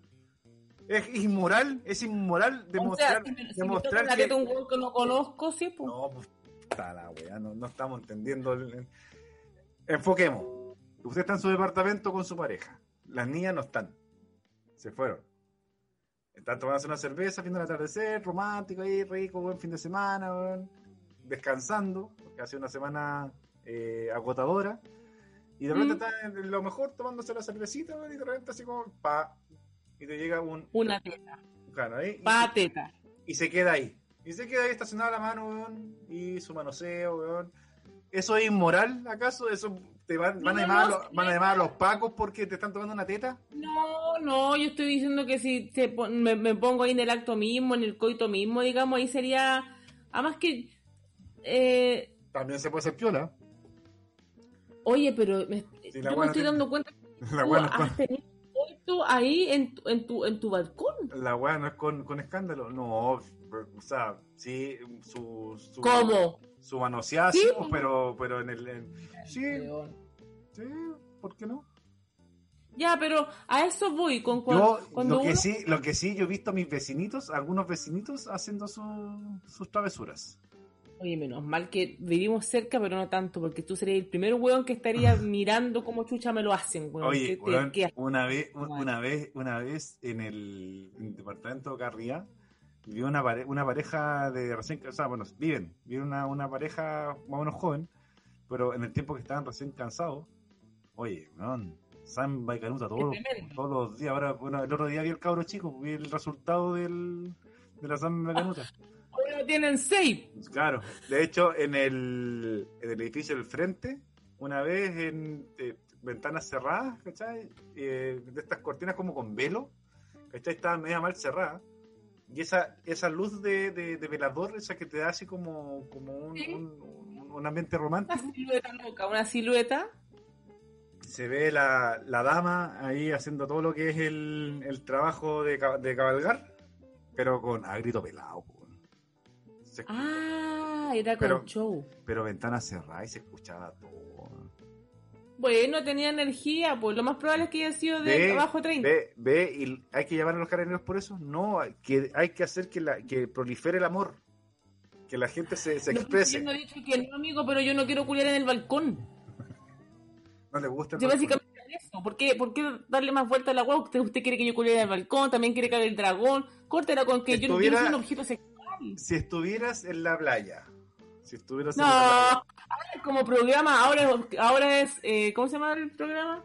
¿Es inmoral? ¿Es inmoral o demostrar, sea, si me demostrar la que... teta un hueón que no conozco, sí, pues. No, pues, está la weá, no, no estamos entendiendo. el- Enfoquemos. Usted está en su departamento con su pareja. Las niñas no están. Se fueron. Están tomándose una cerveza, viendo el atardecer, romántico ahí, rico, buen fin de semana, weón. descansando, porque ha sido una semana eh, agotadora. Y de repente Mm. están en lo mejor tomándose la cervecita, y de repente así como, pa, y te llega un... Una teta. Claro, ahí, y- Pa teta. y se queda ahí. Y se queda ahí estacionada la mano, weón, y su manoseo, weón. ¿Eso es inmoral, acaso? ¿Eso te van, van, No, a, llamar a no, los, van a llamar a los pacos porque te están tomando una teta? No, no, yo estoy diciendo que si se me, me pongo ahí en el acto mismo, en el coito mismo, digamos, ahí sería. Además que. Eh, También se puede hacer piola. oye, pero me, yo me estoy dando cuenta que La tú no, has con, tenido coito ahí en tu, en tu, en tu balcón. la weá no es con, con escándalo. No, o sea, sí, su, su, ¿Cómo? Su manoseada, Sí, pero, pero en el... en- sí, sí, ¿por qué no? Ya, pero a eso voy. Con cuando, Yo, cuando lo que uno- sí, lo que sí, yo he visto a mis vecinitos, algunos vecinitos haciendo su- sus travesuras. Oye, menos mal que vivimos cerca, pero no tanto, porque tú serías el primer weón que estaría mirando cómo chucha me lo hacen, weón. Oye, ¿Qué te- weón, qué- una vez, una vez, una vez en el, en el departamento de Carría, vi una, pare- una pareja de recién, o sea, bueno, viven, viven una, una pareja más o menos joven, pero en el tiempo que estaban recién cansados, oye, weón, samba y canuta todos, tremendo. todos los días, ahora, bueno, el otro día vi el cabro chico, vi el resultado del, de la samba y canuta. Ahora tienen seis. Claro, de hecho, en el, en el edificio del frente, una vez en eh, ventanas cerradas, ¿cachai? Eh, de estas cortinas como con velo, ¿cachai? Estaban media mal cerradas. Y esa, esa luz de, de, de velador, esa que te da así como, como un, Sí. un- un ambiente Una romántico, silueta loca, una silueta. se ve la, la dama ahí haciendo todo lo que es el, el trabajo de, de cabalgar, pero con a grito pelado. Se Ah, era con Pero- show. pero ventanas cerradas y se escuchaba todo. Bueno, tenía energía, pues lo más probable es que haya sido de abajo de 30. Ve, ve, y hay que llamar a los carabineros por eso. No, hay que, hay que hacer que, la, que prolifere el amor. Que la gente se, se No, exprese. yo no he dicho que no, amigo, pero yo no quiero culiar en el balcón. No le gusta el Yo balcón. básicamente eso. ¿Por qué, ¿Por qué darle más vuelta a la hueá? Usted, usted quiere que yo culiera en el balcón, también quiere que haga el dragón. Córtela con que yo, no- yo no Estuviera- soy un objeto sexual. Si estuvieras en la playa. Si estuvieras en No, ahora es como programa, ahora, es- ahora es, eh, ¿cómo se llama el programa?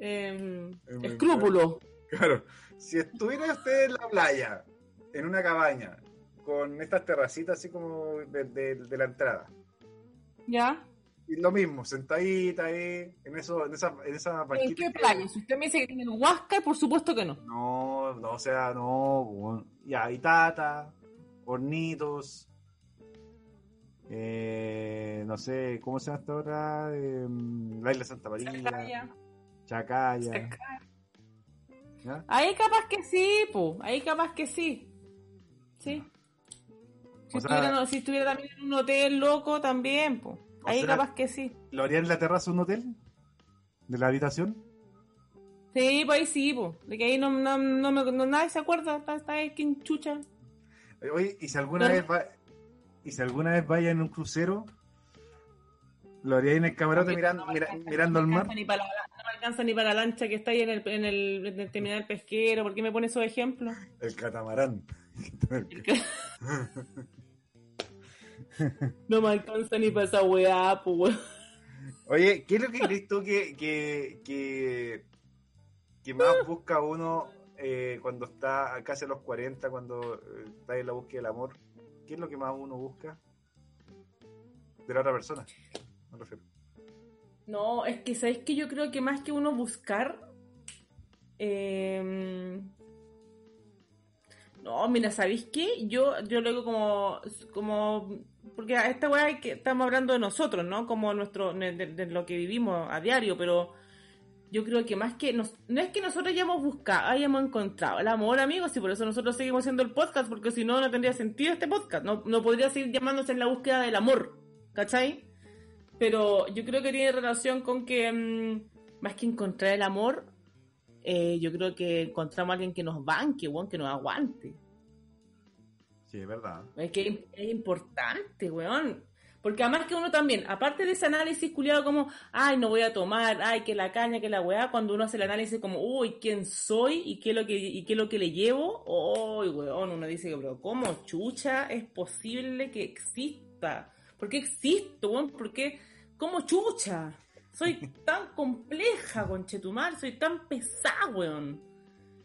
Eh, Eh, escrúpulo. Claro. Si estuviera usted en la playa, en una cabaña, con estas terracitas así como de, de- de la entrada. ¿Ya? Y lo mismo, sentadita ahí, en, eso, en esa, en esa ¿En qué playa? Si usted me dice que tiene el Huasca, por supuesto que no. No, no, o sea, no. Ya, y tata, hornitos. Eh, no sé, ¿cómo se llama hasta ahora? Eh, la isla Santa María. Chacaya. ¿ya? Ahí capaz que sí, po. Ahí capaz que sí. Sí. Si, O sea- estuviera, si estuviera también en un hotel loco, también, po. Ahí capaz que sí. ¿Lo haría en la terraza de un hotel? ¿De la habitación? Sí, pues ahí sí, po. De que ahí no, no, no, me- no- nadie se acuerda. Está, está ahí quien chucha. Oye, ¿y si alguna vez va, y si alguna vez vaya en un crucero, lo haría en el camarote mirando, No mira- alcanza- mirando no al mar? ni para la, no alcanza ni para la lancha que está ahí en el, en el, en el terminal pesquero. ¿Por qué me pone esos ejemplos? El catamarán. No me alcanza ni para esa weá, weón. Oye, ¿qué es lo que crees tú que, que, que, que más busca uno eh, cuando está casi a los 40, cuando eh, está en la búsqueda del amor? ¿Qué es lo que más uno busca de la otra persona? Me refiero. No, es que sabéis que yo creo que más que uno buscar. eh, No, mira, ¿sabéis qué? Yo, yo lo digo como, como. Porque a esta weá que estamos hablando de nosotros, ¿no? Como nuestro, de lo que vivimos a diario, pero yo creo que más que. Nos, no es que nosotros hayamos buscado, hayamos encontrado el amor, amigos, y por eso nosotros seguimos haciendo el podcast, porque si no, no tendría sentido este podcast. No, no podría seguir llamándose en la búsqueda del amor, ¿cachai? Pero yo creo que tiene relación con que, mm, más que encontrar el amor, eh, yo creo que encontramos a alguien que nos banque, weón, que nos aguante. Sí, es verdad. Es que es importante, weón. Porque además que uno también, aparte de ese análisis culiado como, ay, no voy a tomar, ay, que la caña, que la weá, cuando uno hace el análisis como, uy, ¿quién soy? ¿Y qué es lo que, y qué es lo que le llevo? Uy, weón, uno dice, pero ¿cómo chucha es posible que exista? ¿Por qué existo, weón? ¿Por qué? ¿Cómo chucha? Soy tan compleja, conchetumar, soy tan pesada, weón.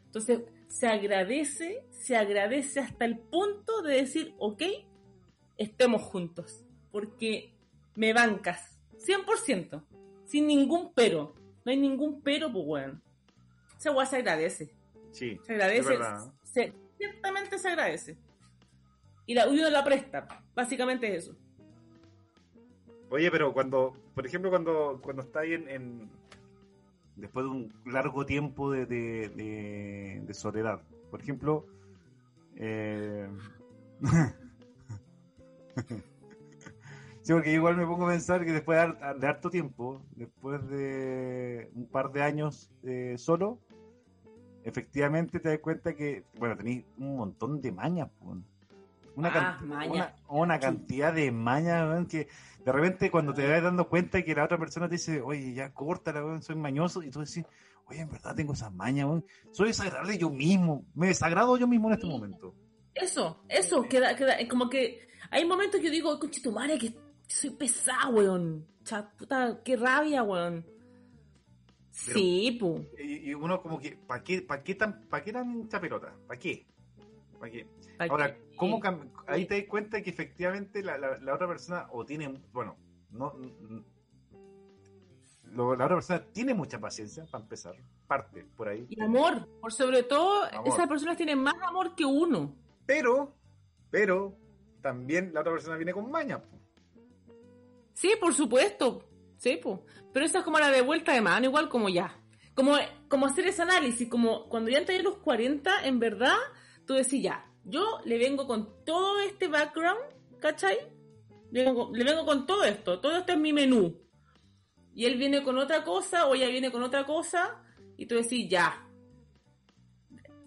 Entonces, se agradece, se agradece hasta el punto de decir, ok, estemos juntos, porque me bancas, 100%, sin ningún pero, no hay ningún pero, pues, weón. Esa weá se agradece, Sí, se agradece, se- ciertamente se agradece. Y la, uno la presta, básicamente es eso. Oye, pero cuando, por ejemplo, cuando, cuando está ahí en, en- después de un largo tiempo de, de, de- de soledad, por ejemplo, eh... sí, porque igual me pongo a pensar que después de, de harto tiempo, después de un par de años eh, solo, efectivamente te das cuenta que, bueno, tenéis un montón de mañas, una, Ah, can- maña. una, una cantidad de mañas, que de repente cuando te vas dando cuenta que la otra persona te dice, oye, ya córtala, soy mañoso, y tú decís, oye, en verdad tengo esas mañas, soy desagradable yo mismo, me desagrado yo mismo en este momento. Eso, eso, queda, queda, como que hay momentos que yo digo, conche tu madre, que soy pesada, weón. Puta, qué rabia, weón. Sí, pu. Y, y uno como que, ¿para qué, pa qué tan, pa qué tanta pelota? ¿Para qué? ¿Para qué? Pa' Ahora, que- ¿cómo ahí te das cuenta que efectivamente la, la- la otra persona o tiene, bueno, no, lo- la otra persona tiene mucha paciencia para empezar, parte por ahí, Y amor, por sobre todo, Amor. esas personas tienen más amor que uno. pero, pero también la otra persona viene con maña. po. Sí, por supuesto. Sí, pu. Pero esa es como la de vuelta de mano, igual como ya. Como, como hacer ese análisis, como cuando ya entras a los 40, en verdad, tú decís ya, yo le vengo con todo este background, ¿cachai? Le vengo, le vengo con todo esto, todo esto es mi menú. Y él viene con otra cosa, o ella viene con otra cosa, y tú decís ya.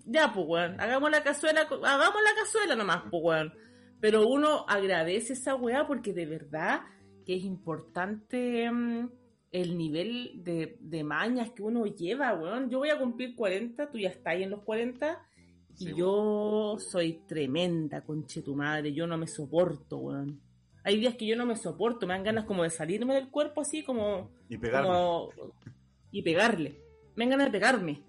Ya, pues, weón, hagamos la cazuela, hagamos la cazuela nomás, pues, weón. Pero uno agradece esa weá porque de verdad que es importante mm, el nivel de, de mañas que uno lleva, weón. Yo voy a cumplir 40, tú ya estás ahí en los 40, y yo soy tremenda, conche tu madre, yo no me soporto, weón. Hay días que yo no me soporto, me dan ganas como de salirme del cuerpo así, como, Y pegarme. como y pegarle. Me dan ganas de pegarme.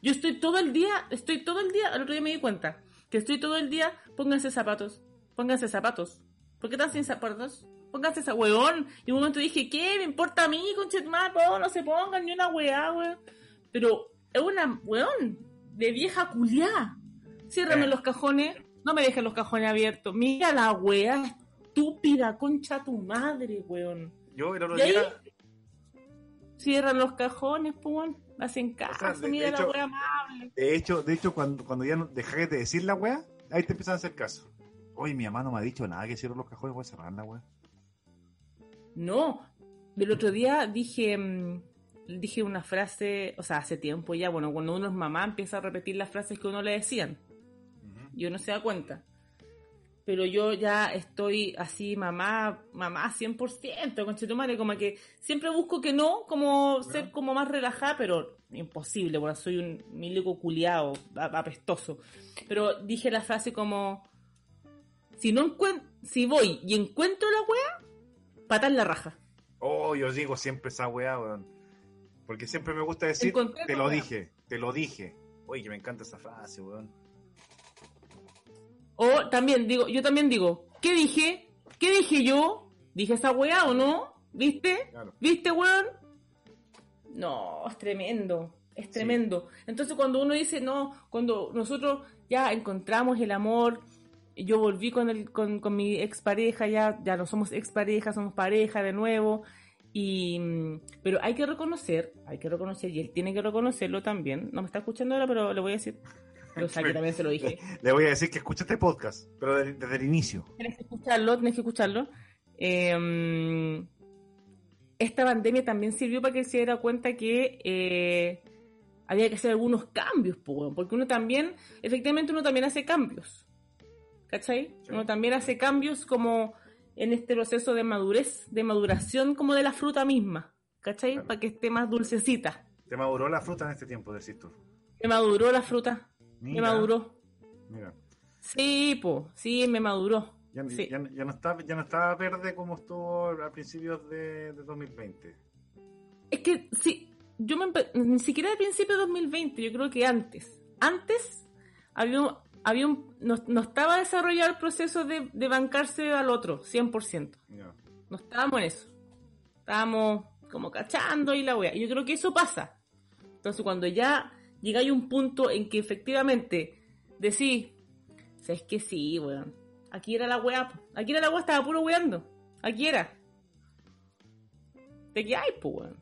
Yo estoy todo el día, estoy todo el día, el otro día me di cuenta, que estoy todo el día, pónganse zapatos, pónganse zapatos. ¿Por qué están sin zapatos? Pónganse esa weón. Y un momento dije, ¿qué? ¿Me importa a mí, conchetmar? No, no se pongan ni una weá, weón. Pero es una weón de vieja culiá. Ciérrame Eh. los cajones, no me dejes los cajones abiertos. Mira la weá estúpida, concha tu madre, weón. Yo el otro ¿Y ahí? día, cierran los cajones, pues, weón. Hacen caso, de- mira de la hecho- wea amable. De hecho, de hecho cuando, cuando ya dejas de decir la weá, ahí te empiezan a hacer caso. Oye, mi mamá no me ha dicho nada que cierro los cajones, voy a cerrar la weá. No, del otro día dije, mm, dije una frase, o sea, hace tiempo ya, bueno, cuando uno es mamá empieza a repetir las frases que uno le decían. y uno se da cuenta. Pero yo ya estoy así, mamá, mamá 100%, conchetumare, como que siempre busco que no, como ser como más relajada, pero imposible, porque soy un milico culiado, apestoso. Pero dije la frase como, si no si voy y encuentro la wea, patar la raja. Oh, yo digo siempre esa weá, weón. Porque siempre me gusta decir, Encontré te lo weá. dije, te lo dije. Oye, que me encanta esa frase, weón. O también digo, yo también digo, ¿qué dije? ¿Qué dije yo? ¿Dije esa weá o no? ¿Viste? Claro. ¿Viste, weón? No, es tremendo, es tremendo. Entonces cuando uno dice, no, cuando nosotros ya encontramos el amor, yo volví con, el, con, con mi expareja, ya, ya no somos expareja, somos pareja de nuevo, y, mm, pero hay que reconocer, hay que reconocer, y él tiene que reconocerlo también, no me está escuchando ahora, pero le voy a decir, o sea, que también se lo dije. Le voy a decir que escucha este podcast, pero de- desde el inicio. Tienes que escucharlo, tienes que escucharlo. Eh, esta pandemia también sirvió para que él se diera cuenta que eh, había que hacer algunos cambios, porque uno también, efectivamente uno también hace cambios. ¿Cachai? Sí. Uno también hace cambios como en este proceso de madurez, de maduración como de la fruta misma. ¿Cachai? Claro. Para que esté más dulcecita. Te maduró la fruta en este tiempo, decís tú. Me maduró la fruta. Me Mira, maduró. Mira, Sí, po, sí, me maduró. ya, Sí. ya- ya no está, ya no está verde como estuvo a principios de, de 2020. Es que sí, yo me ni siquiera al principio de 2020, yo creo que antes. Antes había un, había un, no, no estaba desarrollado el proceso de, de bancarse al otro, 100%. Ya. No estábamos en eso. Estábamos como cachando y la wea. Y yo creo que eso pasa. Entonces cuando ya llegáis a un punto en que efectivamente decís, sabes que sí, weón. Aquí era la wea, aquí era la wea, estaba puro weando. Aquí era. ¿De qué hay, pues, weón?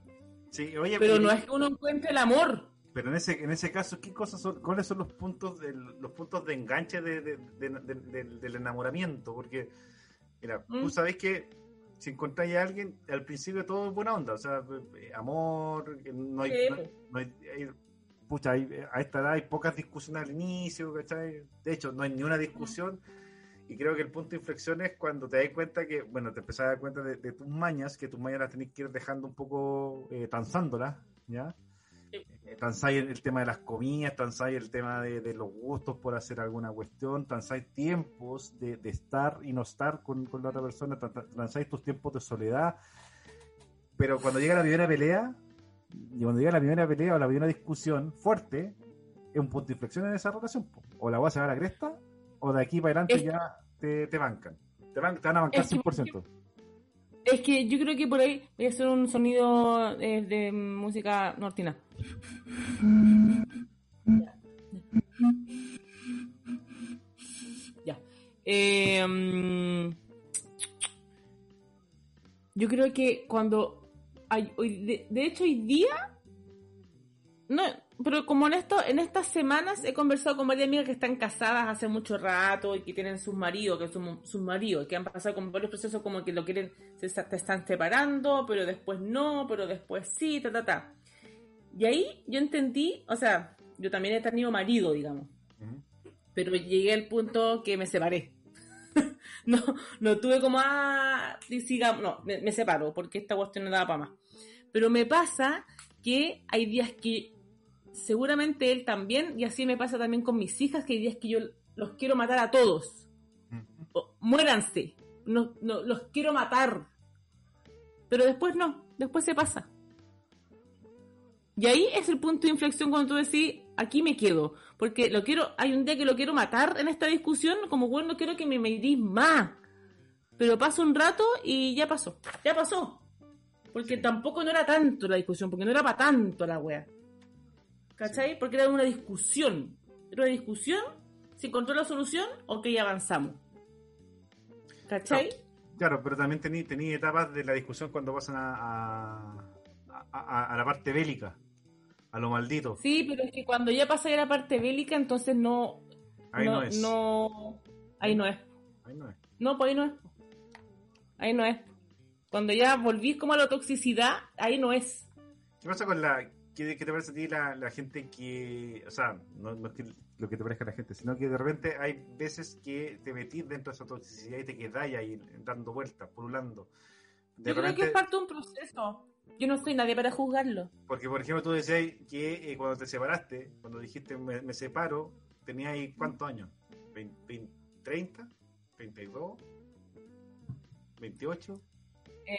Sí, oye, Pero no es que uno encuentre el amor. Pero en ese, en ese caso, ¿qué cosas son, cuáles son los puntos del, los puntos de enganche de- de- de- de- del- enamoramiento? Porque, mira, Mm. tú sabes que si encontráis a alguien, al principio todo es buena onda, o sea, eh, amor, eh, no hay, Sí, no hay- no hay- hay- pucha, hay- a esta edad hay pocas discusiones al inicio, ¿cachai? De hecho, no hay ni una discusión. Y creo que el punto de inflexión es cuando te das cuenta que, bueno, te empezás a dar cuenta de, de tus mañas, que tus mañas las tenés que ir dejando un poco, eh, transándolas, ¿ya? Eh, transáis el, tema de las comidas, transáis el tema de, de los gustos por hacer alguna cuestión, transáis tiempos de, de estar y no estar con, con la otra persona, tran- transáis tus tiempos de soledad. Pero cuando llega la primera pelea, y cuando llega la primera pelea o la primera discusión fuerte, es un punto de inflexión en esa relación. O la vas a llevar a la cresta, o de aquí para adelante Es- ya te, te bancan. Te, van, te van a bancar Es que- 100%. Es que yo creo que por ahí voy a hacer un sonido eh, de música nortina. Ya. Eh, mm, yo creo que cuando hay, de, de hecho hoy día no pero como en esto en estas semanas he conversado con varias amigas que están casadas hace mucho rato y que tienen sus maridos que son sus maridos que han pasado con varios procesos como que lo quieren se te están separando pero después no pero después sí ta ta ta y ahí yo entendí o sea yo también he tenido marido digamos pero llegué al punto que me separé. no, no tuve como, ah, sigamos, no, me, me separo porque esta cuestión no daba para más. Pero me pasa que hay días que seguramente él también, y así me pasa también con mis hijas, que hay días que yo los quiero matar a todos. O, muéranse, no, no, los quiero matar. Pero después no, después se pasa. Y ahí es el punto de inflexión cuando tú decís, aquí me quedo. Porque lo quiero, hay un día que lo quiero matar en esta discusión, como bueno, no quiero que me medís más. Pero pasa un rato y ya pasó. Ya pasó. Porque tampoco no era tanto la discusión, porque no era para tanto la wea. ¿Cachai? Porque era una discusión. Era una discusión, se encontró la solución, ok, avanzamos. ¿Cachai? Claro, pero también tení, tení etapas de la discusión cuando pasan a, a, a, a la parte bélica, a lo maldito. Sí, pero es que cuando ya pasa a la parte bélica, entonces no. Ahí no, no, es. no- ahí no es. Ahí no es. No, pues ahí no es. Ahí no es. Cuando ya volvís como a la toxicidad, ahí no es. ¿Qué pasa con la... ¿Qué, qué te parece a ti la, la gente que... O sea, no, no es que lo que te parezca a la gente, sino que de repente hay veces que te metís dentro de esa toxicidad y te quedáis ahí dando vueltas, pululando. De Yo creo que repente, es parte de un proceso. Yo no soy nadie para juzgarlo. porque por ejemplo tú decías que eh, cuando te separaste, cuando dijiste me, me separo, tenías ahí cuántos años? ¿Vein- vein- ¿30? ¿32? ¿28?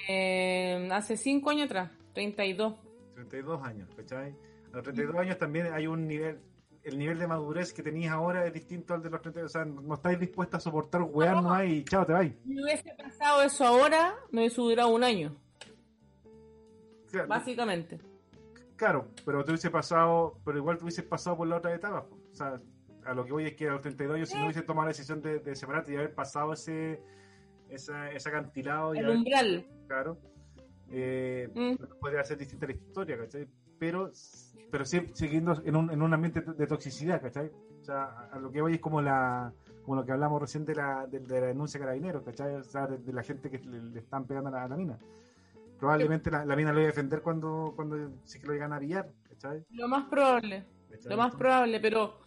Eh, hace cinco años atrás, 32. 32 años, ¿cachai? A los 32 años también hay un nivel, el nivel de madurez que tenéis ahora es distinto al de los 32, o sea, no estáis dispuestos a soportar wear No. no hay y chao, te vais. Si hubiese pasado eso ahora, me hubiese durado un año, Claro, básicamente. claro, pero te hubiese pasado, pero igual te hubiese pasado por la otra etapa, po. o sea, a lo que voy es que a los 32 años si no hubiese tomado la decisión de, de separarte y haber pasado ese, esa, ese acantilado y El haber umbral. claro, eh, Mm. podría ser distinta la historia, ¿cachai? Pero, pero sí, siguiendo en un, en un ambiente de toxicidad, ¿cachai? O sea, a- lo que voy es como la como lo que hablamos recién de la, de, de la denuncia de carabineros, ¿cachai? O sea, de, de la gente que le, le están pegando a la, a la mina. Probablemente la, la mina lo iba a defender cuando, cuando sí que lo llegan a pillar, ¿cachai? Lo más probable. ¿Cachai? Lo más probable, pero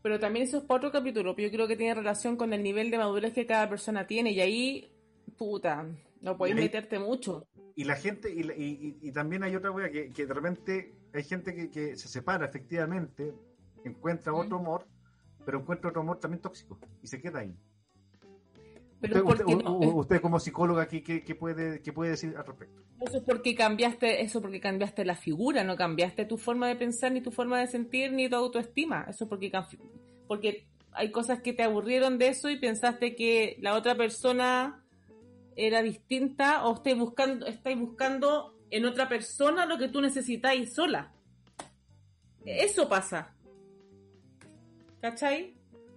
pero también eso es para otro capítulo, pero yo creo que tiene relación con el nivel de madurez que cada persona tiene y ahí, puta, no podéis meterte mucho. Y la gente, y, y, y- también hay otra wea que, que de repente hay gente que, que se separa efectivamente, encuentra Mm. otro amor, pero encuentra otro amor también tóxico y se queda ahí. Pero usted, no, como psicóloga, ¿qué, qué, qué puede, qué puede decir al respecto? eso es porque cambiaste, eso porque cambiaste la figura, no cambiaste tu forma de pensar, ni tu forma de sentir, ni tu autoestima. Eso es porque porque hay cosas que te aburrieron de eso y pensaste que la otra persona era distinta o estáis buscando, estáis buscando en otra persona lo que tú necesitáis sola. Eso pasa. ¿Cachai?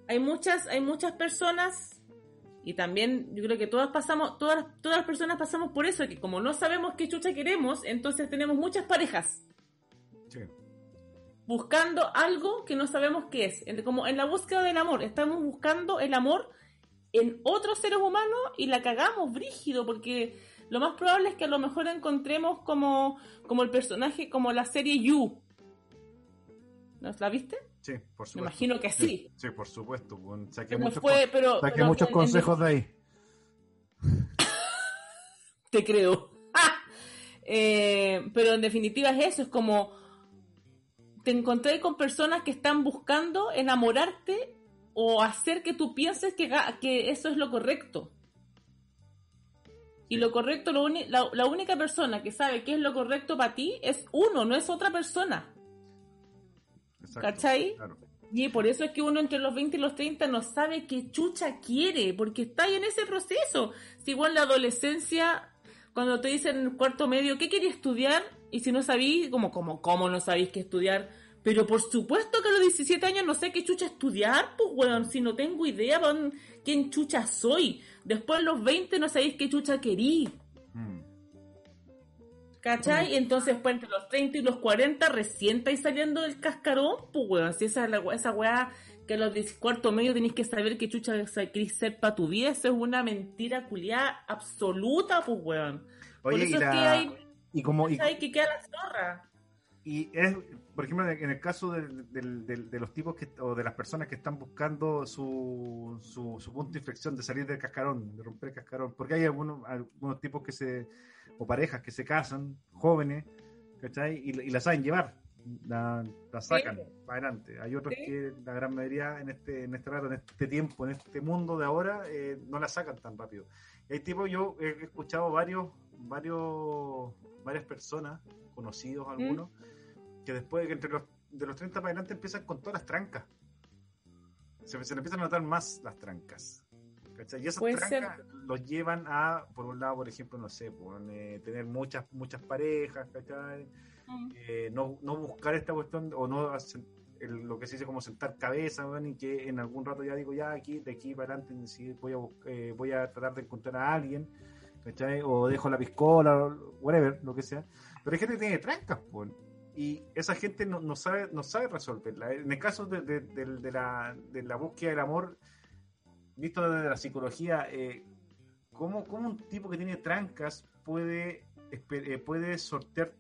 Hay muchas, hay muchas personas y también yo creo que todas pasamos, todas, todas las personas pasamos por eso, que como no sabemos qué chucha queremos, entonces tenemos muchas parejas Sí. buscando algo que no sabemos qué es. En- Como en la búsqueda del amor, estamos buscando el amor en otros seres humanos y la cagamos brígido, porque lo más probable es que a lo mejor encontremos como, como el personaje, como la serie You. ¿No la viste? Sí, por supuesto. Me imagino que sí. Sí, por supuesto. saqué Pero muchos, fue- pero- saqué pero muchos en- en- consejos de ahí. Te creo. Eh, pero en definitiva es eso, es como te encontré con personas que están buscando enamorarte o hacer que tú pienses que, que eso es lo correcto. Y lo correcto, lo la, la única persona que sabe qué es lo correcto para ti es uno, no es otra persona. Exacto, ¿Cachai? claro. Y por eso es que uno entre los 20 y los 30 no sabe qué chucha quiere, porque está ahí en ese proceso. Si igual la adolescencia, cuando te dicen en el cuarto medio, ¿qué quería estudiar? Y si no sabís, como, como, ¿cómo no sabéis qué estudiar? Pero por supuesto que a los 17 años no sé qué chucha estudiar, pues weón, si no tengo idea dónde- quién chucha soy. Después a los 20 no sabéis qué chucha querí. Mm. ¿Cachai? Y entonces, pues entre los 30 y los 40, recién estáis saliendo del cascarón, pues, weón. Si esa, la, esa weá que a los 10 cuarto medio tenéis que saber qué chucha querés ser para tu vida, eso es una mentira culiada absoluta, pues, weón. Por Oye, eso y, es que hay, y como y, hay que quedar la zorra. y es, por ejemplo, en el caso del- del- de los tipos que, o de las personas que están buscando su, su, su punto de inflexión de salir del cascarón, de romper el cascarón, porque hay algunos, algunos tipos que se, o parejas que se casan, jóvenes, ¿cachai? Y, y la saben llevar, la, la sacan para adelante. Hay otros Sí. que la gran mayoría en este, en este rato, en este tiempo, en este mundo de ahora, eh, no la sacan tan rápido. Y hay tipos, yo he escuchado varios, varios, varias personas, conocidos algunos, que después de que entre los, de los 30 para adelante empiezan con todas las trancas. Se, se le empiezan a notar más las trancas. ¿cachai? Y esas trancas los llevan a, por un lado, por ejemplo, no sé, por, eh, tener muchas muchas parejas, ¿cachai? Eh, no, no buscar esta cuestión o no hacer el- lo que se dice como sentar cabeza, y que en algún rato ya digo, ya aquí, de aquí para adelante, voy, a, eh, voy a tratar de encontrar a alguien ¿cachai? O dejo la piscola, whatever, lo que sea. Pero hay gente que tiene trancas, pues. Y esa gente no, sabe no resolverla. En el caso de, la, búsqueda del amor, visto desde la psicología, eh, ¿cómo, un tipo que tiene trancas puede, eh, sortear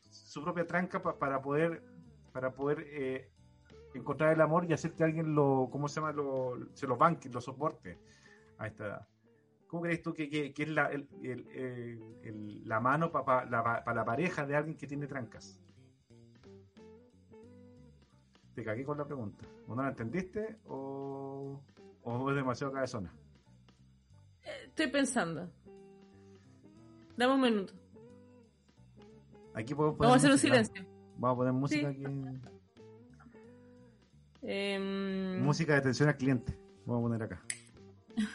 su propia tranca pa- para poder eh, encontrar el amor y hacer que alguien lo, ¿cómo se llama? Lo, se lo banque, lo soporte a esta. ¿Cómo crees tú que, es la, la mano para la, pa la pareja de alguien que tiene trancas? Te cagué con la pregunta. ¿O no la entendiste o, o es demasiado cabezona? Estoy pensando. Dame un minuto. Aquí podemos poner Vamos a hacer un silencio. Vamos a poner música Sí. aquí. Em, Música de atención al cliente. Vamos a poner acá.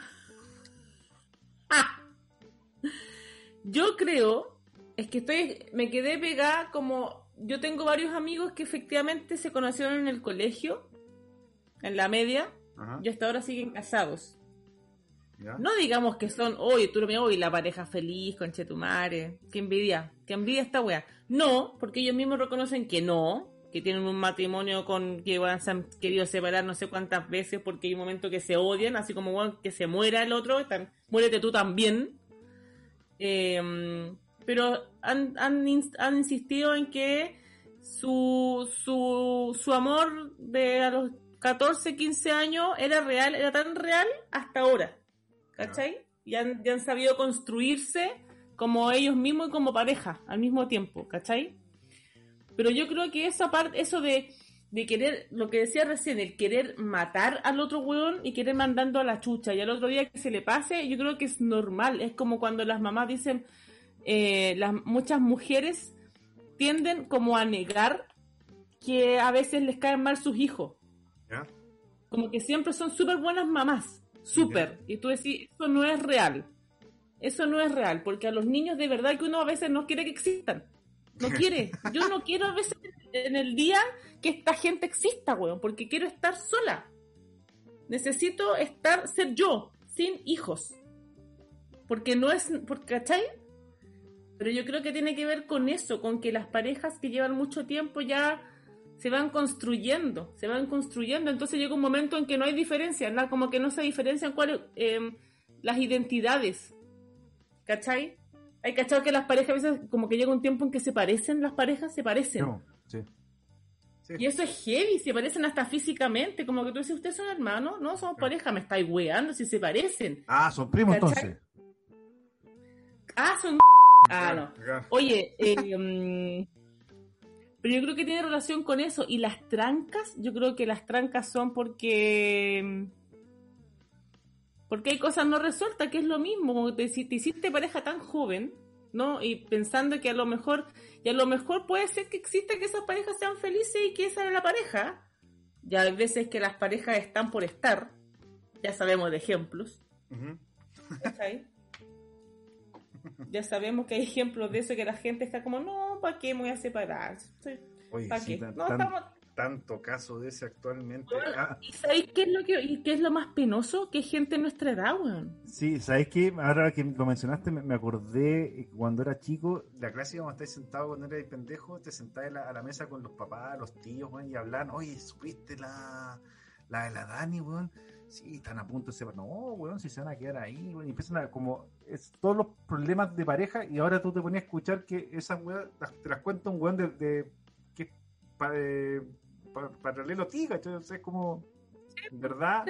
Ah. Yo creo, es que estoy, me quedé pegada como, yo tengo varios amigos que efectivamente se conocieron en el colegio, en la media, Ajá. y hasta ahora siguen casados. ¿Ya? No digamos que son, oye, tú me oye, la pareja feliz, con Chetumare, qué envidia, qué envidia esta wea. No, porque ellos mismos reconocen que no, que tienen un matrimonio con que weón, se han querido separar no sé cuántas veces porque hay un momento que se odian, así como que se muera el otro, muérete tú también. Eh, pero han, han, han insistido en que su, su, su amor de a los 14, 15 años era real, era tan real hasta ahora. ¿Cachai? Y han, y han sabido construirse como ellos mismos y como pareja al mismo tiempo, ¿cachai? Pero yo creo que esa parte, eso de, de querer, lo que decía recién, el querer matar al otro weón y querer mandando a la chucha y al otro día que se le pase, yo creo que es normal. Es como cuando las mamás dicen, eh, las, muchas mujeres tienden como a negar que a veces les caen mal sus hijos. ¿Ya? Como que siempre son súper buenas mamás. Súper. Y tú decís, eso no es real. Eso no es real, porque a los niños de verdad que uno a veces no quiere que existan. No quiere. Yo no quiero a veces en el día que esta gente exista, weón, porque quiero estar sola. Necesito estar, ser yo, sin hijos. Porque no es, porque, ¿cachai? Pero yo creo que tiene que ver con eso, con que las parejas que llevan mucho tiempo ya se van construyendo, se van construyendo, entonces llega un momento en que no hay diferencia, ¿no? como que no se diferencian cuáles eh, las identidades, ¿cachai? Hay cachado que las parejas a veces como que llega un tiempo en que se parecen, las parejas se parecen. No, sí. Sí. Y eso es heavy, se parecen hasta físicamente, como que tú dices, ¿ustedes son hermanos? No, somos pareja, me estáis weando si se parecen. Ah, son primos ¿Cachai? entonces. Ah, son... Ah, no. Oye, eh, mm, pero yo creo que tiene relación con eso. Y las trancas, yo creo que las trancas son porque. mm, Porque hay cosas no resueltas, que es lo mismo. Como te, te hiciste pareja tan joven, ¿no? Y pensando que a lo mejor. Y a lo mejor puede ser que exista que esas parejas sean felices y que esa era la pareja. Ya hay veces que las parejas están por estar. Ya sabemos de ejemplos. Ujú. ¿cachai? Ya sabemos que hay ejemplos de eso que la gente está como, no, ¿para qué me voy a separar? Oye, ¿Para sí, qué? tan- No, tan- estamos... tanto caso de ese actualmente. Bueno, Ah, ¿Y sabéis qué es lo que y qué es lo más penoso? Que hay gente de nuestra edad, weón. sí, ¿sabes qué? Ahora que lo mencionaste, me, me acordé eh, cuando era chico, la clase cuando estáis sentado cuando eras pendejo, te sentabas a la, a la mesa con los papás, los tíos, weón, y hablan, oye, ¿supiste la, la de la Dani, weón? Sí, están a punto de separar. No, weón, si se van a quedar ahí, weón. Y empiezan a, como, es, todos los problemas de pareja, y ahora tú te ponías a escuchar que esas las- te las cuenta un weón de, de que es pa- pa- paralelo a ti, ¿cachai? O sea, es como, en verdad,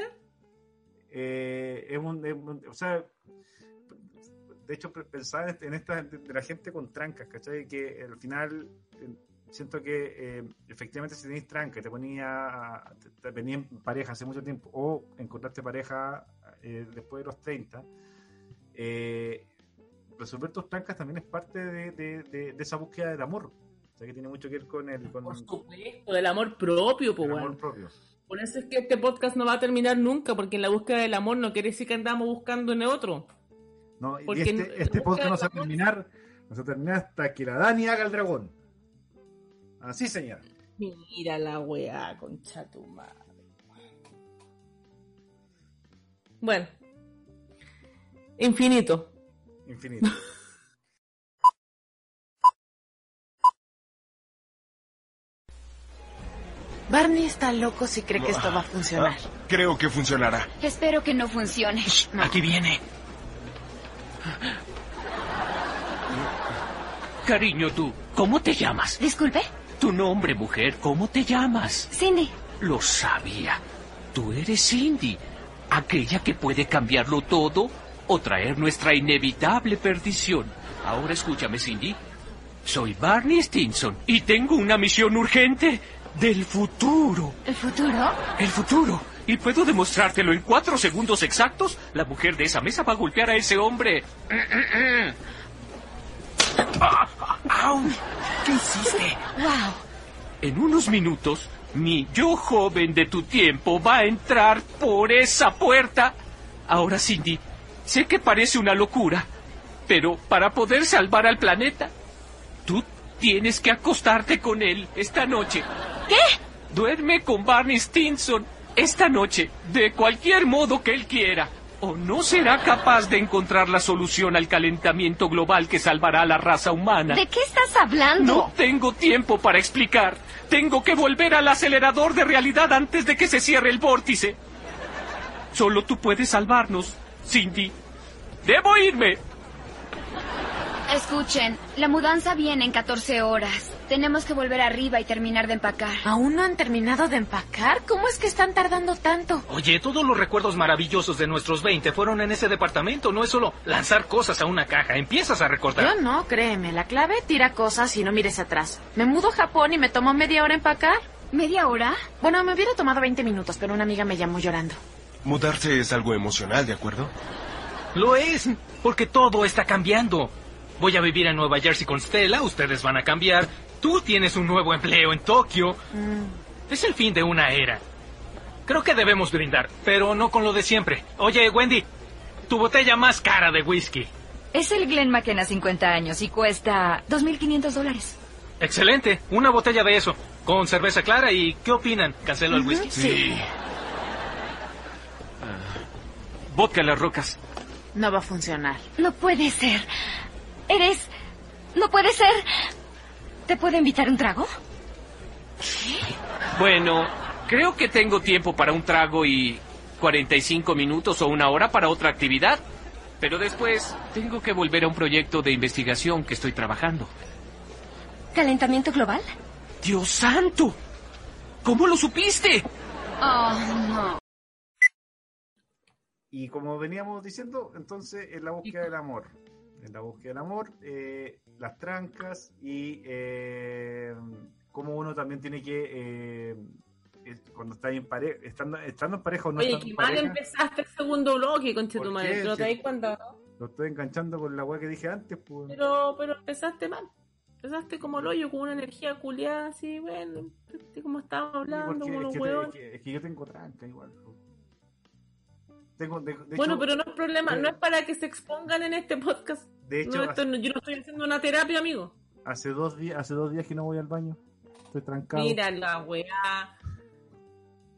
eh, es un, es un- o sea, de hecho pe- pensaba en este- en esta de, de la gente con trancas, ¿cachai? Que al final siento que eh, efectivamente si tenéis tranca, te ponía, te, te venía en pareja hace mucho tiempo, o encontraste pareja eh, después de los 30, eh, resolver tus trancas también es parte de, de- de- de esa búsqueda del amor. O sea, que tiene mucho que ver con el, con Por supuesto, del amor propio, pues, el amor propio. Por eso es que este podcast no va a terminar nunca, porque en la búsqueda del amor no quiere decir que andamos buscando en otro. ¿no? Y Porque este, en- este en podcast no se va a terminar, no se va a terminar hasta que la Dani haga el dragón. Así, señor. Mira la weá, concha tu madre. Bueno. Infinito. Infinito. Barney está loco si cree que esto va a funcionar. Creo que funcionará. Espero que no funcione. Aquí viene. Cariño, tú, ¿cómo te llamas? Disculpe. Tu nombre, mujer, ¿cómo te llamas? Cindy. Lo sabía. Tú eres Cindy, aquella que puede cambiarlo todo o traer nuestra inevitable perdición. Ahora escúchame, Cindy. Soy Barney Stinson y tengo una misión urgente del futuro. ¿El futuro? El futuro. Y puedo demostrártelo en cuatro segundos exactos. La mujer de esa mesa va a golpear a ese hombre. Ah, ¡Au! ¿Qué hiciste? Wow. En unos minutos, mi yo joven de tu tiempo va a entrar por esa puerta. Ahora, Cindy, sé que parece una locura, pero para poder salvar al planeta, tú tienes que acostarte con él esta noche. ¿Qué? Duerme con Barney Stinson esta noche, de cualquier modo que él quiera. O no será capaz de encontrar la solución al calentamiento global que salvará a la raza humana. ¿De qué estás hablando? No tengo tiempo para explicar. Tengo que volver al acelerador de realidad antes de que se cierre el vórtice. Solo tú puedes salvarnos, Cindy. Debo irme. Escuchen, la mudanza viene en 14 horas. Tenemos que volver arriba y terminar de empacar. ¿Aún no han terminado de empacar? ¿Cómo es que están tardando tanto? Oye, todos los recuerdos maravillosos de nuestros 20 fueron en ese departamento. No es solo lanzar cosas a una caja. Empiezas a recordar. Yo no, créeme. La clave tira cosas y no mires atrás. Me mudo a Japón y me tomó media hora empacar. ¿Media hora? Bueno, me hubiera tomado 20 minutos, pero una amiga me llamó llorando. Mudarse es algo emocional, ¿de acuerdo? Lo es, porque todo está cambiando. Voy a vivir en Nueva Jersey con Stella, ustedes van a cambiar. Tú tienes un nuevo empleo en Tokio. Mm. Es el fin de una era. Creo que debemos brindar, pero no con lo de siempre. Oye, Wendy, tu botella más cara de whisky. Es el Glen McKenna 50 años y cuesta 2.500 dólares. Excelente, una botella de eso, con cerveza clara y ¿qué opinan? ¿Cancelo el whisky? Sí. vodka en las rocas. No va a funcionar. No puede ser. Eres... No puede ser. ¿Te puedo invitar un trago? Bueno, creo que tengo tiempo para un trago y 45 minutos o una hora para otra actividad. Pero después tengo que volver a un proyecto de investigación que estoy trabajando. ¿Calentamiento global? ¡Dios santo! ¿Cómo lo supiste? Oh, no. Y como veníamos diciendo, entonces en la búsqueda del amor. En la búsqueda del amor, eh, las trancas y eh, cómo uno también tiene que, eh, cuando está en pareja, estando, estando en pareja o no Oye, que mal pareja, empezaste el segundo bloque, conche tu ¿Por madre. Si- cuenta? lo estoy enganchando con la weá que dije antes, pues. Pero, pero empezaste mal. Empezaste como el hoyo, con una energía culiada así, bueno, empezaste como Sí, hablando, como los huevos. es que, es que yo tengo tranca igual. po. Tengo, de, de Bueno, hecho, pero no es problema, de- no es para que se expongan en este podcast. De hecho, No, esto no- yo no estoy haciendo una terapia, amigo. hace dos días, hace dos días que no voy al baño. Estoy trancado. Mira la weá.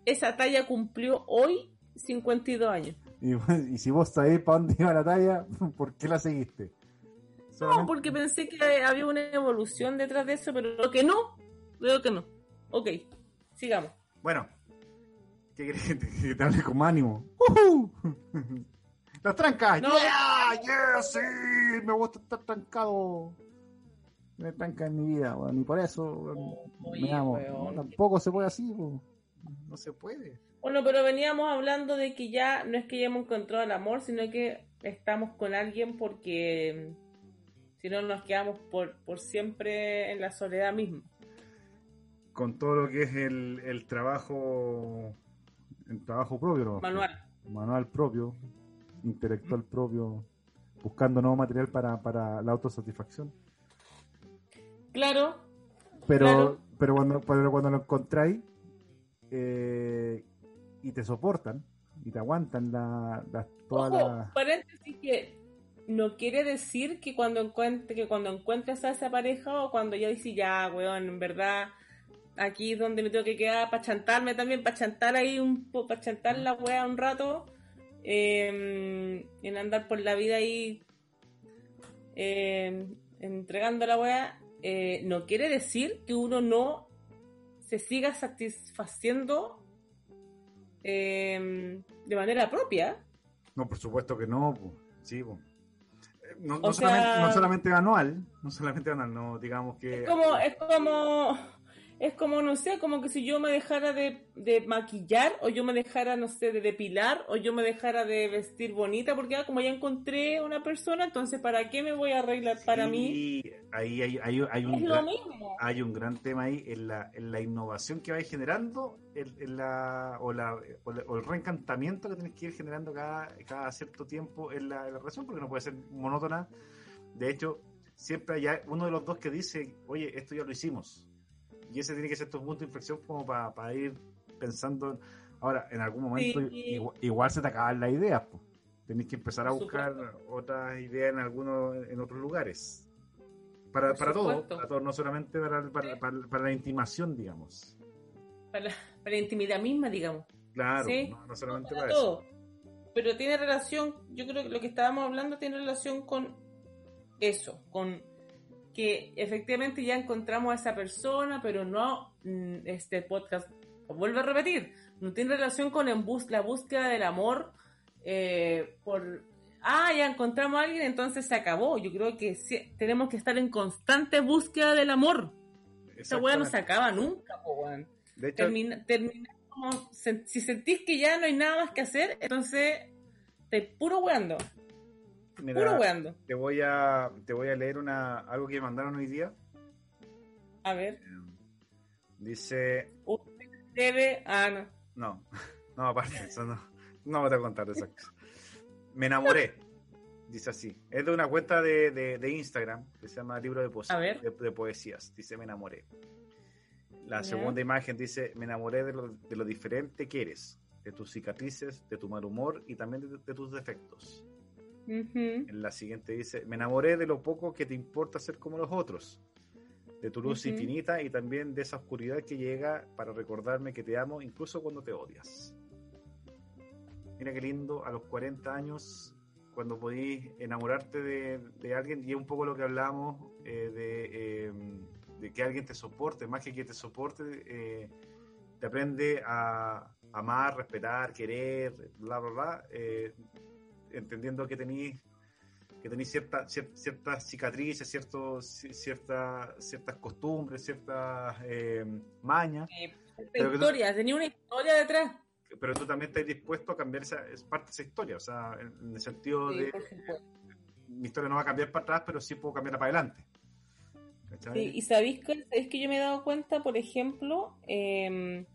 Esa talla cumplió hoy 52 años. Y, y si vos sabés para dónde iba la talla, ¿por qué la seguiste? No, Solamente- porque pensé que había una evolución detrás de eso, pero lo que no, veo que no. Ok, sigamos. Bueno, ¿qué querés que te, que te hable con ánimo? ¡Ujú! ¡Las trancas! No. ¡Yeah! ¡Yeah! ¡Sí! Me gusta estar trancado. Me tranca en mi vida, weón. Y por eso Oye, me amo. weón. No, tampoco se puede así, weón. No se puede. Bueno, pero veníamos hablando de que ya no es que ya hemos encontrado el amor, sino que estamos con alguien porque mm, si no nos quedamos por, por siempre en la soledad misma. Con todo lo que es el, el trabajo, el trabajo propio, ¿no? Manual. manual propio, intelectual propio, buscando nuevo material para, para la autosatisfacción. Claro, Pero, Claro. pero, cuando, pero cuando lo encontráis eh, y te soportan y te aguantan la, la- toda Ojo, la... paréntesis que no quiere decir que cuando encuentre, que cuando encuentres a esa pareja o cuando ya dices ya, weón, en verdad, aquí es donde me tengo que quedar para chantarme también, para chantar ahí un para chantar la wea un rato, eh, en andar por la vida ahí eh, entregando la weá, eh, no quiere decir que uno no se siga satisfaciendo eh, de manera propia. No, por supuesto que no, po. sí, po. Eh, No, no sea- solamente, no solamente anual, no solamente anual, no, digamos que... Es como, es como, es como, no sé, como que si yo me dejara de, de maquillar, o yo me dejara, no sé, de depilar, o yo me dejara de vestir bonita, porque ah, como ya encontré una persona, entonces ¿para qué me voy a arreglar para mí? Ahí hay, hay, hay un Es lo gran, mismo. hay un gran tema ahí en la, en la innovación que vais generando en, en la, o, la, o, la- o el reencantamiento que tienes que ir generando cada, cada cierto tiempo en la, en la relación, porque no puede ser monótona. De hecho, siempre hay uno de los dos que dice, oye, esto ya lo hicimos. Y ese tiene que ser tu punto de inflexión como para, ir pensando. Ahora, en algún momento Sí. igual, igual se te acaban las ideas. Pues. Tenés que empezar a Por buscar otras ideas en algunos en otros lugares. Para, para todo, para todo, no solamente para, para, para- para la intimación, digamos. Para, para la intimidad misma, digamos. Claro, Sí. no, no solamente para para eso. todo. Pero tiene relación, yo creo que lo que estábamos hablando tiene relación con eso, con que efectivamente ya encontramos a esa persona, pero no mm, este podcast, vuelvo a repetir, no tiene relación con bus- la búsqueda del amor eh, por, ah, ya encontramos a alguien, entonces se acabó. Yo creo que sí, tenemos que estar en constante búsqueda del amor. Esa weá no se acaba nunca, po, weón. De hecho, Termina, termina como, sen- si sentís que ya no hay nada más que hacer, entonces te puro weando, mira, puro weando. te voy a te voy a leer una algo que me mandaron hoy día. A ver, Dice, usted debe, ah, no. no, no, aparte, eso no, no me voy a contar esas cosas. Me enamoré, dice así. Es de una cuenta de, de, de Instagram que se llama Libro de, Poesía, A ver. de, de Poesías. Dice, me enamoré. La segunda imagen dice, me enamoré de lo, de lo diferente que eres, de tus cicatrices, de tu mal humor y también de, de tus defectos. Ujú. En la siguiente dice, me enamoré de lo poco que te importa ser como los otros, de tu luz Ujú. infinita y también de esa oscuridad que llega para recordarme que te amo incluso cuando te odias. Mira qué lindo, a los 40 años, cuando podís enamorarte de, de alguien, y es un poco lo que hablamos, eh, de, eh, de que alguien te soporte, más que que te soporte, eh, te aprende a amar, respetar, querer, bla, bla, bla, eh, entendiendo que tenéis que tenéis cierta, cier- ciertas cicatrices, ciertos, ci- cierta- ciertas costumbres, ciertas eh, mañas, Esta Pero historia, tenía una historia detrás. pero tú también estás dispuesto a cambiar esa es parte de esa historia, o sea, en, en el sentido Sí, de por mi historia no va a cambiar para atrás, pero sí puedo cambiarla para adelante. Sí, y sabéis que, sabéis que yo me he dado cuenta, por ejemplo, eh,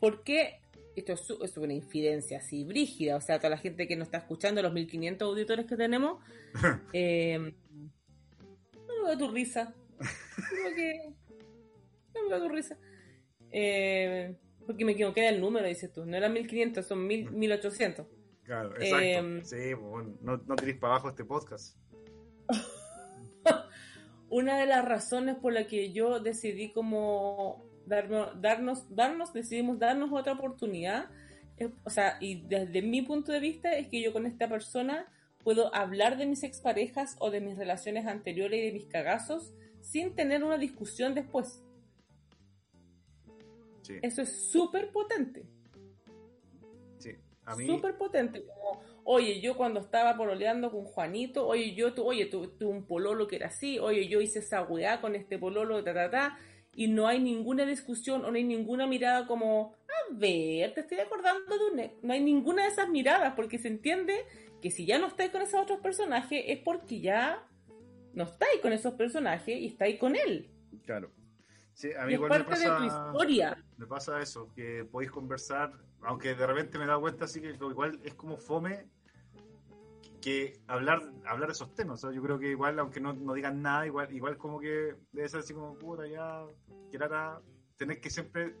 porque esto es, una infidencia así brígida, o sea, toda la gente que nos está escuchando, los 1500 auditores que tenemos, eh, no me da tu risa. Creo que no me da tu risa. Eh, porque me equivoqué del número, dices tú. No eran 1500, son 1000, 1800. Claro, exacto. Eh, sí, bueno, no, no tiréis para abajo este podcast. una de las razones por la que yo decidí como darnos, darnos, darnos, decidimos darnos otra oportunidad, es- o sea, y desde mi punto de vista es que yo con esta persona puedo hablar de mis exparejas o de mis relaciones anteriores y de mis cagazos sin tener una discusión después. Sí, Eso es súper potente. sí. A mí, súper potente. Como, oye, yo cuando estaba pololeando con Juanito, oye, yo tu, oye, tu- tuve un pololo que era así, oye, yo hice esa weá con este pololo, ta, ta, ta, y no hay ninguna discusión o no hay ninguna mirada como, a ver, te estoy acordando de un ex". No hay ninguna de esas miradas porque se entiende que si ya no estáis con esos otros personajes es porque ya no estáis con esos personajes y estáis con él. claro. Sí, a mí es igual me parte de pasa, tu historia. me pasa eso, que podéis conversar, aunque de repente me he dado cuenta así que igual es como fome que hablar hablar de esos temas. O sea, yo creo que igual, aunque no, no digan nada, igual igual como que debe ser así como, puta, ya, que lata, tener que siempre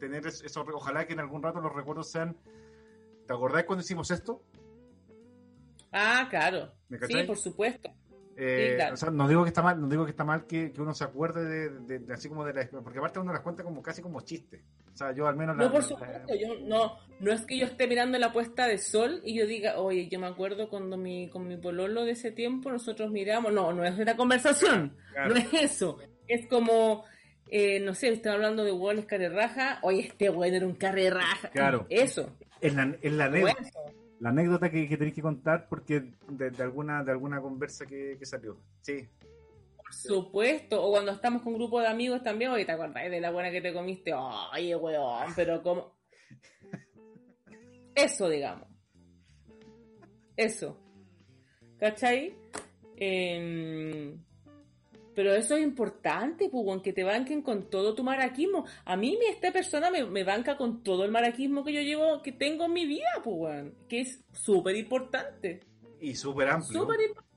tener es- eso, ojalá que en algún rato los recuerdos sean, ¿te acordás cuando hicimos esto? Ah, claro. ¿Me Sí, por supuesto. Eh, Sí, claro. o sea, no digo que está mal, no digo que está mal que, que uno se acuerde de, de- de así como de la porque aparte uno las cuenta como casi como chiste. Sea, yo al menos la- No, por la- supuesto, yo no, no es que yo esté mirando la puesta de sol y yo diga, oye, yo me acuerdo cuando mi, con mi pololo de ese tiempo nosotros miramos, no, no es una conversación, Claro. no es eso, es como, eh, no sé, están hablando de hueones carreraja, oye, este weón era un carreraja, Claro. eso, en la, en la anécdota, la anécdota que, que tenéis que contar porque de, de alguna de alguna conversa que, que salió. Sí, supuesto, o cuando estamos con un grupo de amigos también, oye, ¿te acordás de la buena que te comiste? Oye, weón, pero como... Eso, digamos. Eso. ¿Cachai? Em, pero eso es importante, pues, weón, que te banquen con todo tu maraquismo. A mí mi- esta persona me, me banca con todo el maraquismo que yo llevo, que tengo en mi vida, pues, weón, que es súper importante. y súper amplio. Súper importante.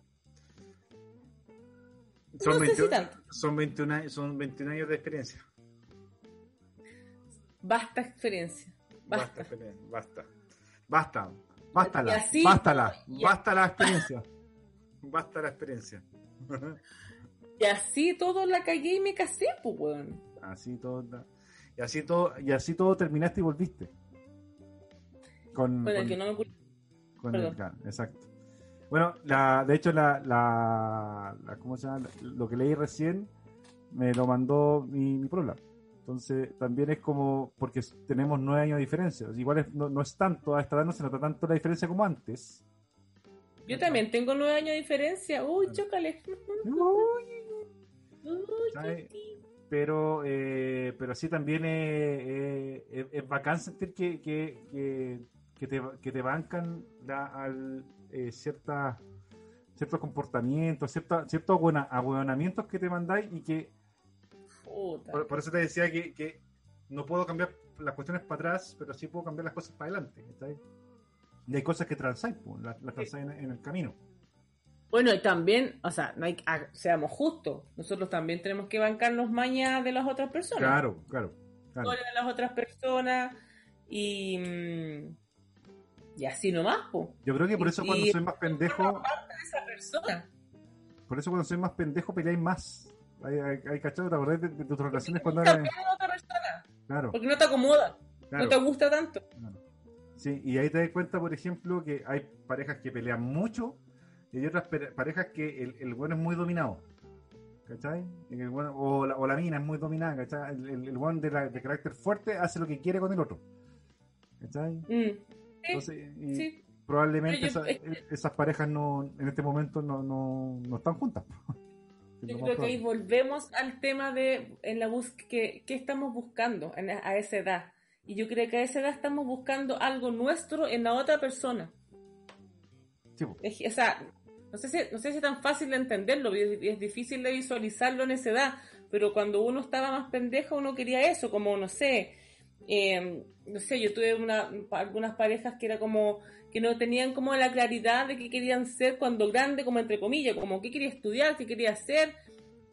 Son, no sé si 21, tanto. son 21 años, son 21 años de experiencia. Basta experiencia. Basta, Basta. basta. Basta. Así- bástala. Basta la experiencia. Basta la experiencia. Y así todo la cagué y me casé, pues, weón. así todo. Y así todo, y así todo terminaste y volviste. Con, Con el con- que no me con el- exacto. Bueno, la, de hecho, la, la, la- ¿cómo se llama? Lo que leí recién me lo mandó mi, mi prola. Entonces, también es como, porque tenemos nueve años de diferencia. Igual es- no, no es tanto, a esta edad no se nota tanto la diferencia como antes. Yo también tengo nueve años de diferencia. Uy, chócale. Uy, tío. Pero, eh, pero sí también es- es bacán sentir que, que, que, que te, que te bancan la, al, eh, ciertas ciertos comportamientos, ciertos abuena- abuenamientos que te mandáis y que Puta. por, por eso te decía que, que no puedo cambiar las cuestiones para atrás, pero sí puedo cambiar las cosas para adelante. Y hay cosas que transáis, pues, las, las transáis en, en el camino. Bueno, y también, o sea, no hay, ah, seamos justos. Nosotros también tenemos que bancarnos mañas de las otras personas. Claro, claro. claro. De las otras personas. Y. mm, Y así nomás, po. Yo creo que por eso Y- cuando soy más pendejo, Parte de esa persona. por eso cuando soy más pendejo peleáis más. Hay, hay, hay cachado, ¿te acordás de, de tus relaciones cuando de otra persona. Claro, Porque no te acomoda. claro. No te gusta tanto. Sí, y ahí te das cuenta, por ejemplo, que hay parejas que pelean mucho y hay otras parejas que el, el bueno es muy dominado. ¿Cachai? Y el bueno- o, la, o la mina es muy dominada, ¿cachai? El, el, el bueno de, la- de carácter fuerte hace lo que quiere con el otro. ¿Cachai? Mm. Entonces, sí. probablemente yo- esa- esas parejas no en este momento no, no, no están juntas. Yo creo que ahí volvemos al tema de en la búsqueda que, qué estamos buscando en- a esa edad. Y yo creo que a esa edad estamos buscando algo nuestro en la otra persona. Sí. Es- o sea, no sé, si, no sé si es tan fácil de entenderlo, es, y es difícil de visualizarlo en esa edad, pero cuando uno estaba más pendejo uno quería eso, como, no sé, eh, no sé, yo tuve una, algunas parejas que era como, que no tenían como la claridad de qué querían ser cuando grande, como entre comillas, como qué quería estudiar, qué quería hacer,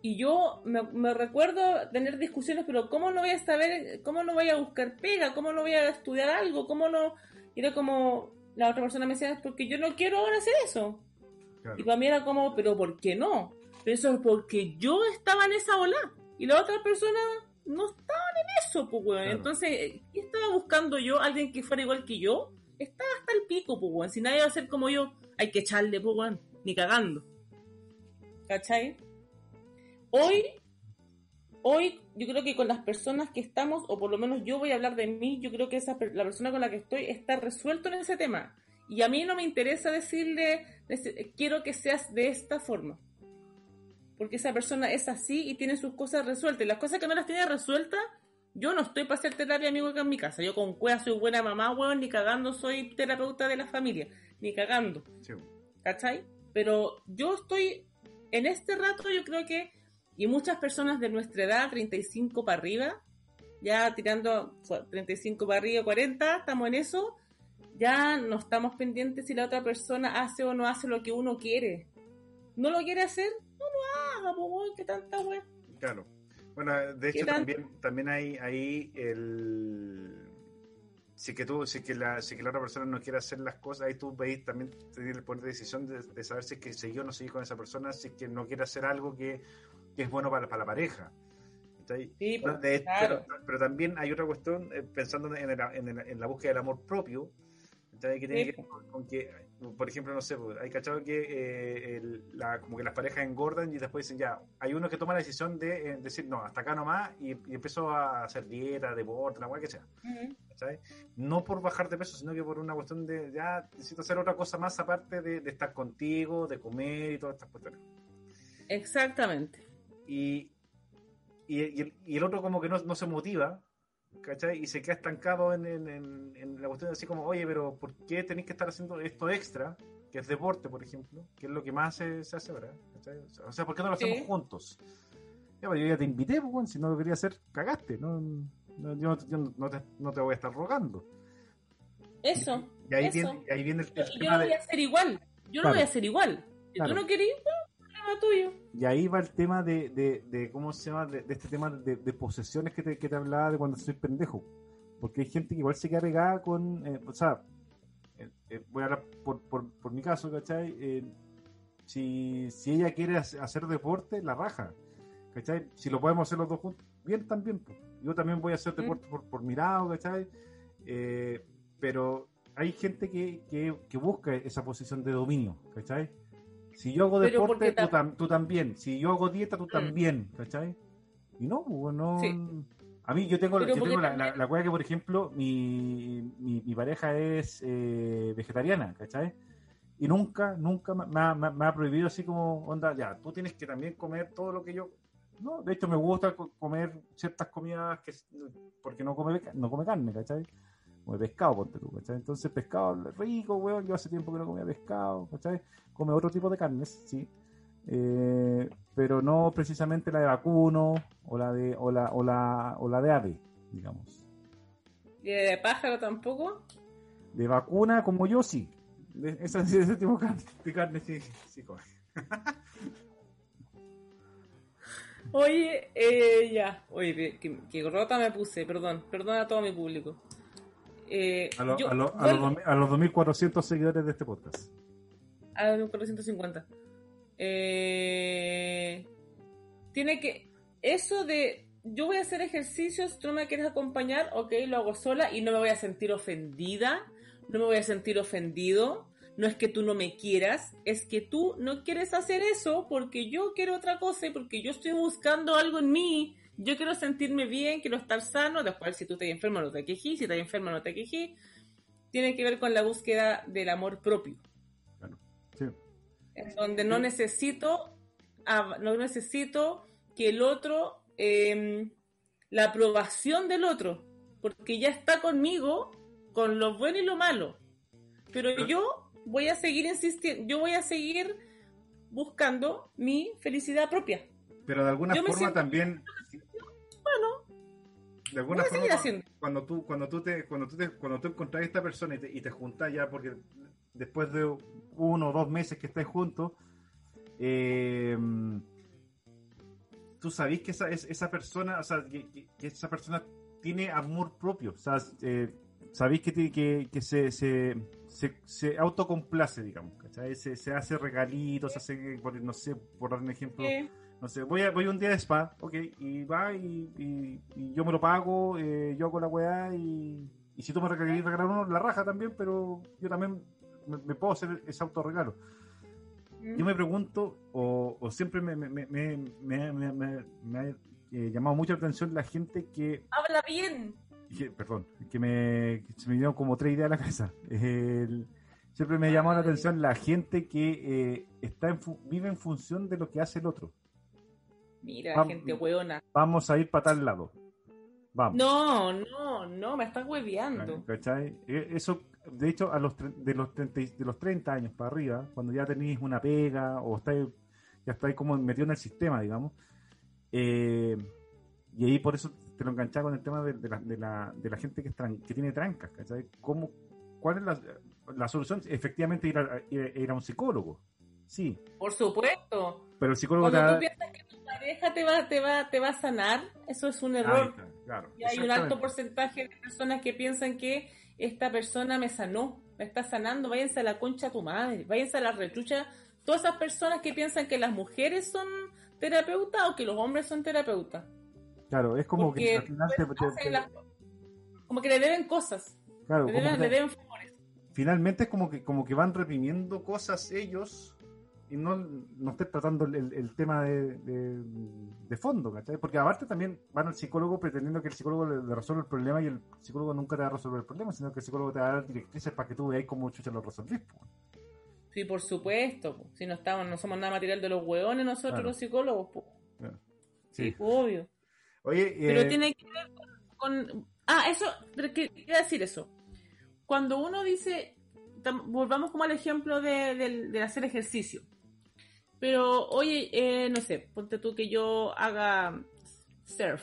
y yo me, recuerdo tener discusiones, pero ¿cómo no voy a saber, cómo no voy a buscar pega, cómo no voy a estudiar algo, cómo no, era como, la otra persona me decía, "Es porque yo no quiero ahora hacer eso. Claro. Y para mí era como, pero ¿por qué no? Pero eso es porque yo estaba en esa ola y la otra persona no estaban en eso, pues, weón. Claro. Entonces, ¿qué estaba buscando yo? ¿Alguien que fuera igual que yo? Estaba hasta el pico, pues, weón. Si nadie va a ser como yo, hay que echarle, pues, weón. Ni cagando. ¿Cachai? Hoy, hoy, yo creo que con las personas que estamos, o por lo menos yo voy a hablar de mí, yo creo que esa, la persona con la que estoy está resuelto en ese tema. Y a mí no me interesa decirle, deci- quiero que seas de esta forma. Porque esa persona es así y tiene sus cosas resueltas. Y las cosas que no las tiene resueltas, yo no estoy para hacer terapia amigo acá en mi casa. Yo con cueva soy buena mamá, weón, ni cagando soy terapeuta de la familia. Ni cagando. Sí. ¿cachai? Pero yo estoy en este rato, yo creo que, y muchas personas de nuestra edad, 35 para arriba, ya tirando fue, 35 para arriba, 40, estamos en eso, ya no estamos pendientes si la otra persona hace o no hace lo que uno quiere. ¿No lo quiere hacer? Haga, pues, que tanta weón. Claro. Bueno, de ¿Qué hecho también, también hay ahí el... Si que tú, si que la, si que la otra persona no quiere hacer las cosas, ahí tú veis también tienes el poder de decisión de, de saber si es que seguir o no seguir con esa persona, si es que no quiere hacer algo que, que es bueno para, para la pareja. Sí, pues, De- claro. pero, pero también hay otra cuestión, eh, pensando en, el- en el- en la búsqueda del amor propio, ¿cachai? que tiene Sí. que ver con, con que, por ejemplo, no sé, pues, hay cachado que eh, el- la- como que las parejas engordan y después dicen, ya, hay uno que toma la decisión de eh, decir, no, hasta acá nomás, y, y empezó a hacer dieta, deporte, la cual que sea. ¿cachai? No por bajar de peso, sino que por una cuestión de ya necesito hacer otra cosa más aparte de, de estar contigo, de comer y todas estas cuestiones. Exactamente. Y, y, y el, y el otro como que no, no se motiva, ¿cachai? Y se queda estancado en, en- en- en la cuestión de así como, oye, pero ¿por qué tenéis que estar haciendo esto extra? Que es deporte, por ejemplo, que es lo que más se, se hace ahora. ¿cachai? O sea, ¿por qué no lo hacemos juntos? Ya, yo ya te invité, pues, weón, si no lo quería hacer, cagaste. No, no, yo, no- yo no, te, no te voy a estar rogando. Eso. Y ahí, eso. viene, y ahí viene el, el Y yo tema lo de- voy a hacer igual. Yo Claro. lo voy a hacer igual. Si Claro. tú no querís, no, tuyo. Y ahí va el tema de, de, de ¿cómo se llama? De, de este tema de, posesiones que te, que te hablaba de cuando soy pendejo. Porque hay gente que igual se queda pegada con, eh, o sea, eh, eh, voy a hablar por, por, por mi caso, ¿cachai? Eh, si, si ella quiere hace- hacer deporte, la raja, ¿cachai? Si lo podemos hacer los dos juntos, bien también. pues. Yo también voy a hacer deporte por, por mi lado, ¿cachai? Eh, pero hay gente que, que, que busca esa posición de dominio, ¿cachai? Si yo hago deporte, tú, tam- tú también. Si yo hago dieta, tú Mm. también, ¿cachai? Y no, pues, no. Sí. A mí yo tengo, yo tengo la, la, la que, por ejemplo, mi, mi, mi pareja es eh, vegetariana, ¿cachai? Y nunca, nunca me, me ha- me prohibido así como, onda, ya, tú tienes que también comer todo lo que yo... No, de hecho me gusta co- comer ciertas comidas que porque no come, no come carne, ¿cachai? Come pescado, ponte tú, ¿cachai? Entonces pescado rico, weón, yo hace tiempo que no comía pescado, ¿cachai? Come otro tipo de carnes, sí. Eh, pero no precisamente la de vacuno o la de o la, o la, o la de ave, digamos. ¿Y de pájaro tampoco? De vacuna como yo sí. De, esa, ese tipo de carne, de carne sí, sí come. Oye, eh, ya. Oye, que- que rota me puse, perdón. Perdón a todo mi público. Eh, A, lo- yo a, lo- a los, a los 2400 seguidores de este podcast. a los 450. Eh, tiene que. Eso de. Yo voy a hacer ejercicios, tú no me quieres acompañar, ok, lo hago sola y no me voy a sentir ofendida, no me voy a sentir ofendido. No es que tú no me quieras, es que tú no quieres hacer eso porque yo quiero otra cosa y porque yo estoy buscando algo en mí. Yo quiero sentirme bien, quiero estar sano. Después, si tú estás enfermo, no te quejes. Si estás enfermo, no te quejes. Tiene que ver con la búsqueda del amor propio Sí. en donde no necesito ah, no necesito que el otro eh, la aprobación del otro porque ya está conmigo con lo bueno y lo malo pero yo voy a seguir insistiendo yo voy a seguir buscando mi felicidad propia Pero de alguna Yo forma también. De alguna forma, cuando tú, cuando tú te, cuando tú te, cuando tú encontrás a esta persona y te, y te juntás ya, porque después de uno o dos meses que estés juntos, eh, tú sabés que esa, es- esa persona, o sea, que, que- que esa persona tiene amor propio, o sea, eh, sabéis que, que, que se, se, se, se autocomplace, digamos, ¿cachai? Se, se hace regalitos, se hace, por- no sé, por dar un ejemplo, no sé, voy, a, voy un día de spa, ok, y va y, y- y yo me lo pago, eh, yo hago la weá y, y si tú me regalás regalar uno, la raja también, pero yo también me, me puedo hacer ese autorregalo. Yo me pregunto, o, o siempre me, me, me, me, me- me- me- me ha eh, llamado mucho la atención la gente que, habla bien que- perdón, que me que se me dieron como tres ideas a la cabeza. El- siempre me llamado la atención la gente que eh, está en vive en función de lo que hace el otro. mira gente hueona Vamos a ir para tal lado. Vamos. no no no me estás hueveando ¿Cachai? Eh, Eso, de hecho, a los de los 30, y- de los 30 años para arriba, cuando ya tenéis una pega o estáis, ya estáis como metido en el sistema, digamos, eh, y ahí por eso te lo enganchaba con el tema de, de la, de, la, de la gente que, es tran- que tiene trancas, ¿cachai? ¿Cómo, ¿Cuál es la, la solución? Efectivamente, ir a, ir, ir a un psicólogo. Sí, por supuesto pero el psicólogo te Cuando tú da- piensas que tu pareja te va, te va, te va a sanar, eso es un error. Está, claro, y hay un alto porcentaje de personas que piensan que esta persona me sanó, me está sanando, váyanse a la concha a tu madre, váyanse a la rechucha. Todas esas personas que piensan que las mujeres son terapeutas o que los hombres son terapeutas. Claro, es como Porque que al final te- te- hacen te- las- como que le deben cosas. claro, le, deben, le favores. finalmente es como que como que van reprimiendo cosas ellos y no, no estén tratando el, el- tema de, de, de fondo, ¿cachai? Porque aparte también van al psicólogo pretendiendo que el psicólogo le, le resuelva el problema y el psicólogo nunca te va a resolver el problema, sino que el psicólogo te va a dar directrices para que tú veas cómo chucha lo resolvís. po. Sí, por supuesto. po. Si no estamos, no somos nada material de los hueones nosotros Claro. los psicólogos. po. Sí. Obvio. Oye, Pero eh, tiene que ver con, Ah, eso, pero que- quería decir eso. Cuando uno dice, tam- volvamos como al ejemplo de, hacer ejercicio. Pero, oye, eh, no sé, ponte tú que yo haga surf.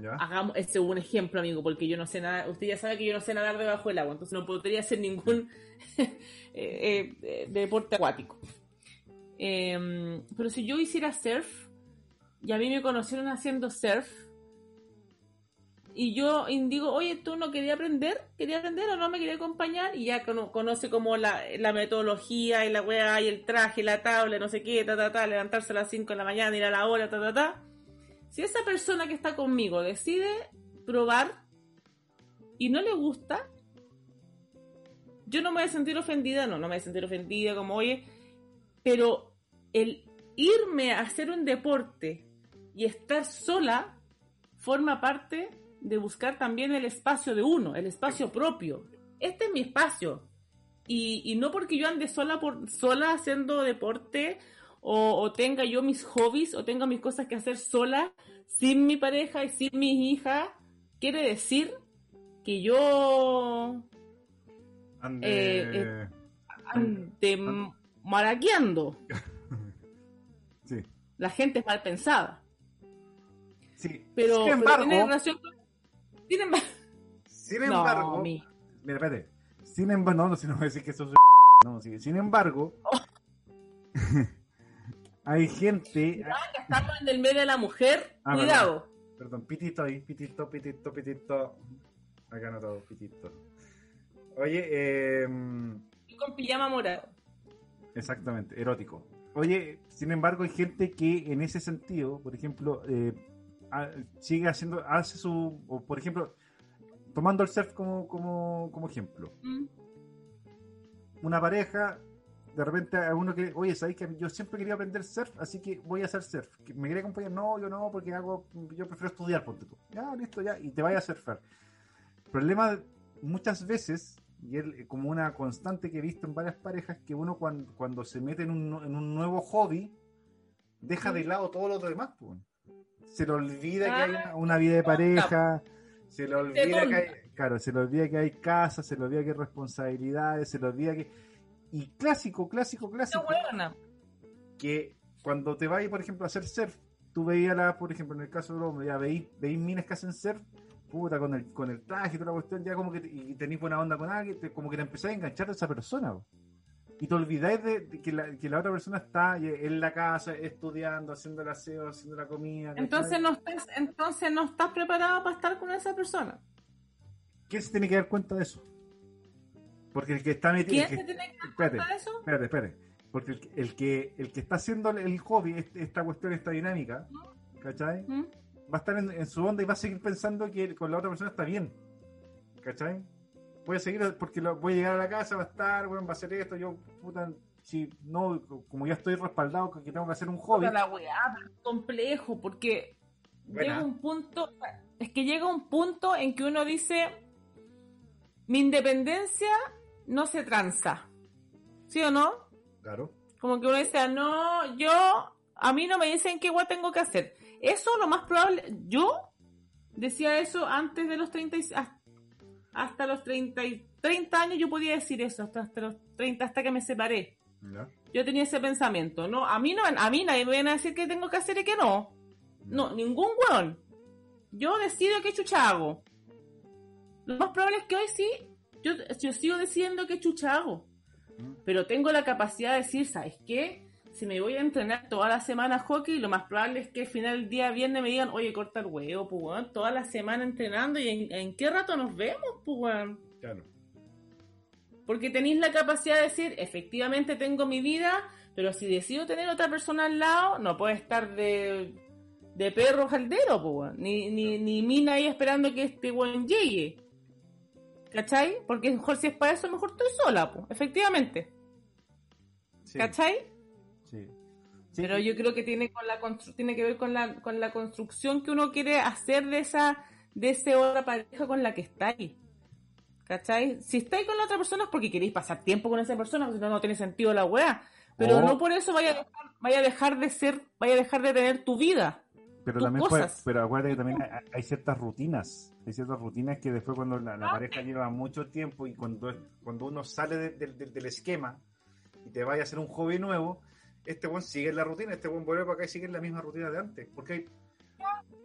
¿ya? Hagamos, ese es un ejemplo, amigo, porque yo no sé nada, usted ya sabe que yo no sé nadar debajo del agua, entonces no podría hacer ningún eh, eh, eh, deporte acuático. Em, pero si yo hiciera surf, y a mí me conocieron haciendo surf, y yo indigo, oye, tú no querías aprender, quería aprender o no me quería acompañar, y ya cono- conoce como la, la metodología y la weá y el traje, la tabla, no sé qué, ta, ta, ta, levantarse a las 5 de la mañana, ir a la hora, ta, ta, ta. Si esa persona que está conmigo decide probar y no le gusta, yo no me voy a sentir ofendida, no, no me voy a sentir ofendida como, oye, pero el irme a hacer un deporte y estar sola forma parte de buscar también el espacio de uno, el espacio propio. Este es mi espacio. Y, y no porque yo ande sola por sola haciendo deporte o, o tenga yo mis hobbies o tenga mis cosas que hacer sola sin mi pareja y sin mis hijas, quiere decir que yo ande- eh, ande m- maraqueando. sí. La gente es mal pensada. Sí. Pero, Sin pero embargo- tiene relación con- Sin embargo, Sin No, embargo, mi- mira, espérate. Sin embargo, no, no, si no voy a decir que eso es no, sí. Sin embargo, hay gente. estamos en el medio de la mujer, Ah, cuidado. Perdón, perdón, pitito ahí, pitito, pitito, pitito. Acá no todo, pitito. Oye, eh, Y con pijama morado. exactamente, erótico. Oye, sin embargo, hay gente que en ese sentido, por ejemplo, eh, sigue haciendo, hace su, o por ejemplo, tomando el surf como, como, como ejemplo. Mm. Una pareja, de repente a uno que, oye, ¿sabes que yo siempre quería aprender surf, así que voy a hacer surf? ¿Que ¿Me quería acompañar? No, yo no, porque hago, yo prefiero estudiar, ponte tú. Ya, listo, ya, y te vayas a surfar. El problema muchas veces, y es como una constante que he visto en varias parejas, que uno cuando, cuando se mete en un, en un nuevo hobby, deja de lado todo lo demás. pues. Se le olvida que hay una, una vida de pareja, se le olvida que hay, claro, se le olvida que hay casa, se le olvida que hay responsabilidades, se le olvida que... Y clásico, clásico, clásico, que cuando te vayas, por ejemplo, a hacer surf, tú veías, la, por ejemplo, en el caso del hombre, ya veis, veis minas que hacen surf, puta, con el, con el traje y toda la cuestión, ya como que te- y tenéis buena onda con alguien, te- como que te empezás a enganchar a esa persona. Y te olvidáis de, de que, la, que la otra persona está en la casa, estudiando, haciendo el aseo, haciendo la comida. ¿cachai? Entonces no estás, entonces no estás preparado para estar con esa persona. ¿Quién se tiene que dar cuenta de eso? Porque el que está metido. ¿Quién que- se tiene que dar espérate, cuenta de eso? Espérate, espérate. Porque el, que- el que, el que está haciendo el hobby, este- esta cuestión, esta dinámica, ¿cachai? ¿Mm? Va a estar en, en su onda y va a seguir pensando que con la otra persona está bien. ¿Cachai? Voy a seguir porque lo- voy a llegar a la casa, va a estar, bueno, va a hacer esto, yo, puta, si no, como ya estoy respaldado que tengo que hacer un hobby. Puta la weá, complejo, porque Buena. llega un punto, es que llega un punto en que uno dice, mi independencia no se tranza. ¿Sí o no? Claro. Como que uno dice, "Ah, no, yo, a mí no me dicen qué igual tengo que hacer. Eso lo más probable, yo decía eso antes de los 30, y- hasta, los 30, y- 30 años yo podía decir eso, hasta, hasta los 30, hasta que me separé. ¿Ya? Yo tenía ese pensamiento, no, a mí no, a mí nadie me viene a decir qué tengo que hacer y qué no. No, ningún weón. Yo decido qué chucha hago. Lo más probable es que hoy sí, yo, yo sigo decidiendo qué chucha hago. Pero tengo la capacidad de decir, ¿sabes qué? Si me voy a entrenar toda la semana hockey, lo más probable es que al final del día viernes me digan, oye, corta el huevo, pues toda la semana entrenando y en, ¿en qué rato nos vemos, pues. Claro. Porque tenéis la capacidad de decir, efectivamente tengo mi vida, pero si decido tener otra persona al lado, no puede estar de, de perro jaldero, weón. Ni, ni, ni mina ahí esperando que este weón llegue. ¿Cachai? Porque mejor si es para eso, mejor estoy sola, pues, efectivamente. Sí, ¿Cachai? Sí. Sí, Pero yo creo que tiene con la tiene que ver con la, con la construcción que uno quiere hacer de esa, de ese otra pareja con la que estáis. ¿Cachai? Si estáis con la otra persona es porque queréis pasar tiempo con esa persona, porque si no, no tiene sentido la weá. Pero Oh. no por eso vaya a dejar, vaya a dejar de ser, vaya a dejar de tener tu vida. pero también cosas. pero acuérdate que también hay, hay ciertas rutinas hay ciertas rutinas que después cuando la, la pareja lleva mucho tiempo y cuando cuando uno sale de- de- de- del esquema y te vaya a hacer un hobby nuevo este buen sigue la rutina este buen vuelve para acá y sigue la misma rutina de antes porque hay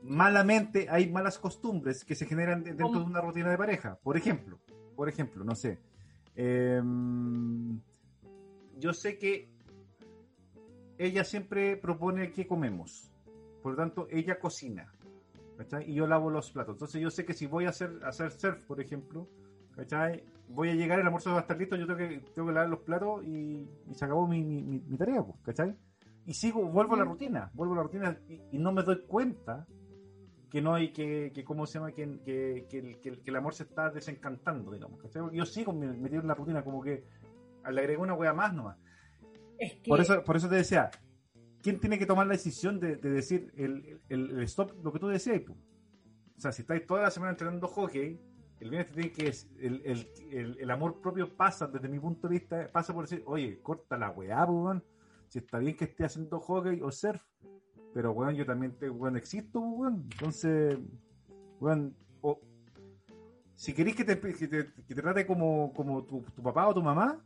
malamente hay malas costumbres que se generan de- dentro ¿Cómo? de una rutina de pareja por ejemplo por ejemplo no sé em, yo sé que ella siempre propone qué comemos. Por lo tanto, ella cocina. ¿cachai? Y yo lavo los platos. Entonces yo sé que si voy a hacer, a hacer surf, por ejemplo, ¿cachai? voy a llegar, el almuerzo va a estar listo, yo tengo que, tengo que lavar los platos y, y se acabó mi, mi, mi- mi tarea, pues, ¿cachai? Y sigo, vuelvo a la rutina, vuelvo a la rutina y, y no me doy cuenta que no hay que, que ¿cómo se llama? Que, que, que el, amor se está desencantando, digamos, ¿cachai? Porque Yo sigo me- metido en la rutina, como que le agregué una wea más nomás. Es Por eso, por eso te decía, ¿quién tiene que tomar la decisión de, de decir el, el- el stop, lo que tú decías? po? O sea, si estáis toda la semana entrenando hockey, el viernes te tiene que el, el, el, el amor propio pasa, desde mi punto de vista, pasa por decir, oye, corta la weá, po, weón. Si está bien que esté haciendo hockey o surf, pero weón, yo también te, weón, existo, po, weón. Entonces, weón, o, si queréis que te, que te, trate como, como tu, tu papá o tu mamá,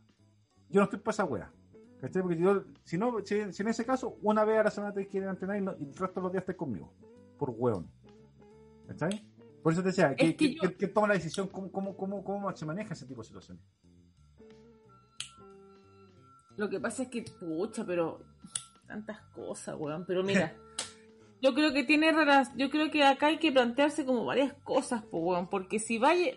yo no estoy para esa weá. ¿Cachai? Porque yo, si no, si, en ese caso, una vez a la semana te quieren entrenar y, no- y el resto de los días estés conmigo. Por hueón. ¿Cachai? Por eso te decía, ¿qué, que yo- qué- toma la decisión? ¿Cómo, cómo, cómo, cómo se maneja ese tipo de situaciones? Lo que pasa es que, pucha, pero tantas cosas, weón. Pero mira, yo creo que tiene raras, yo creo que acá hay que plantearse como varias cosas, po, weón. Porque si vaya,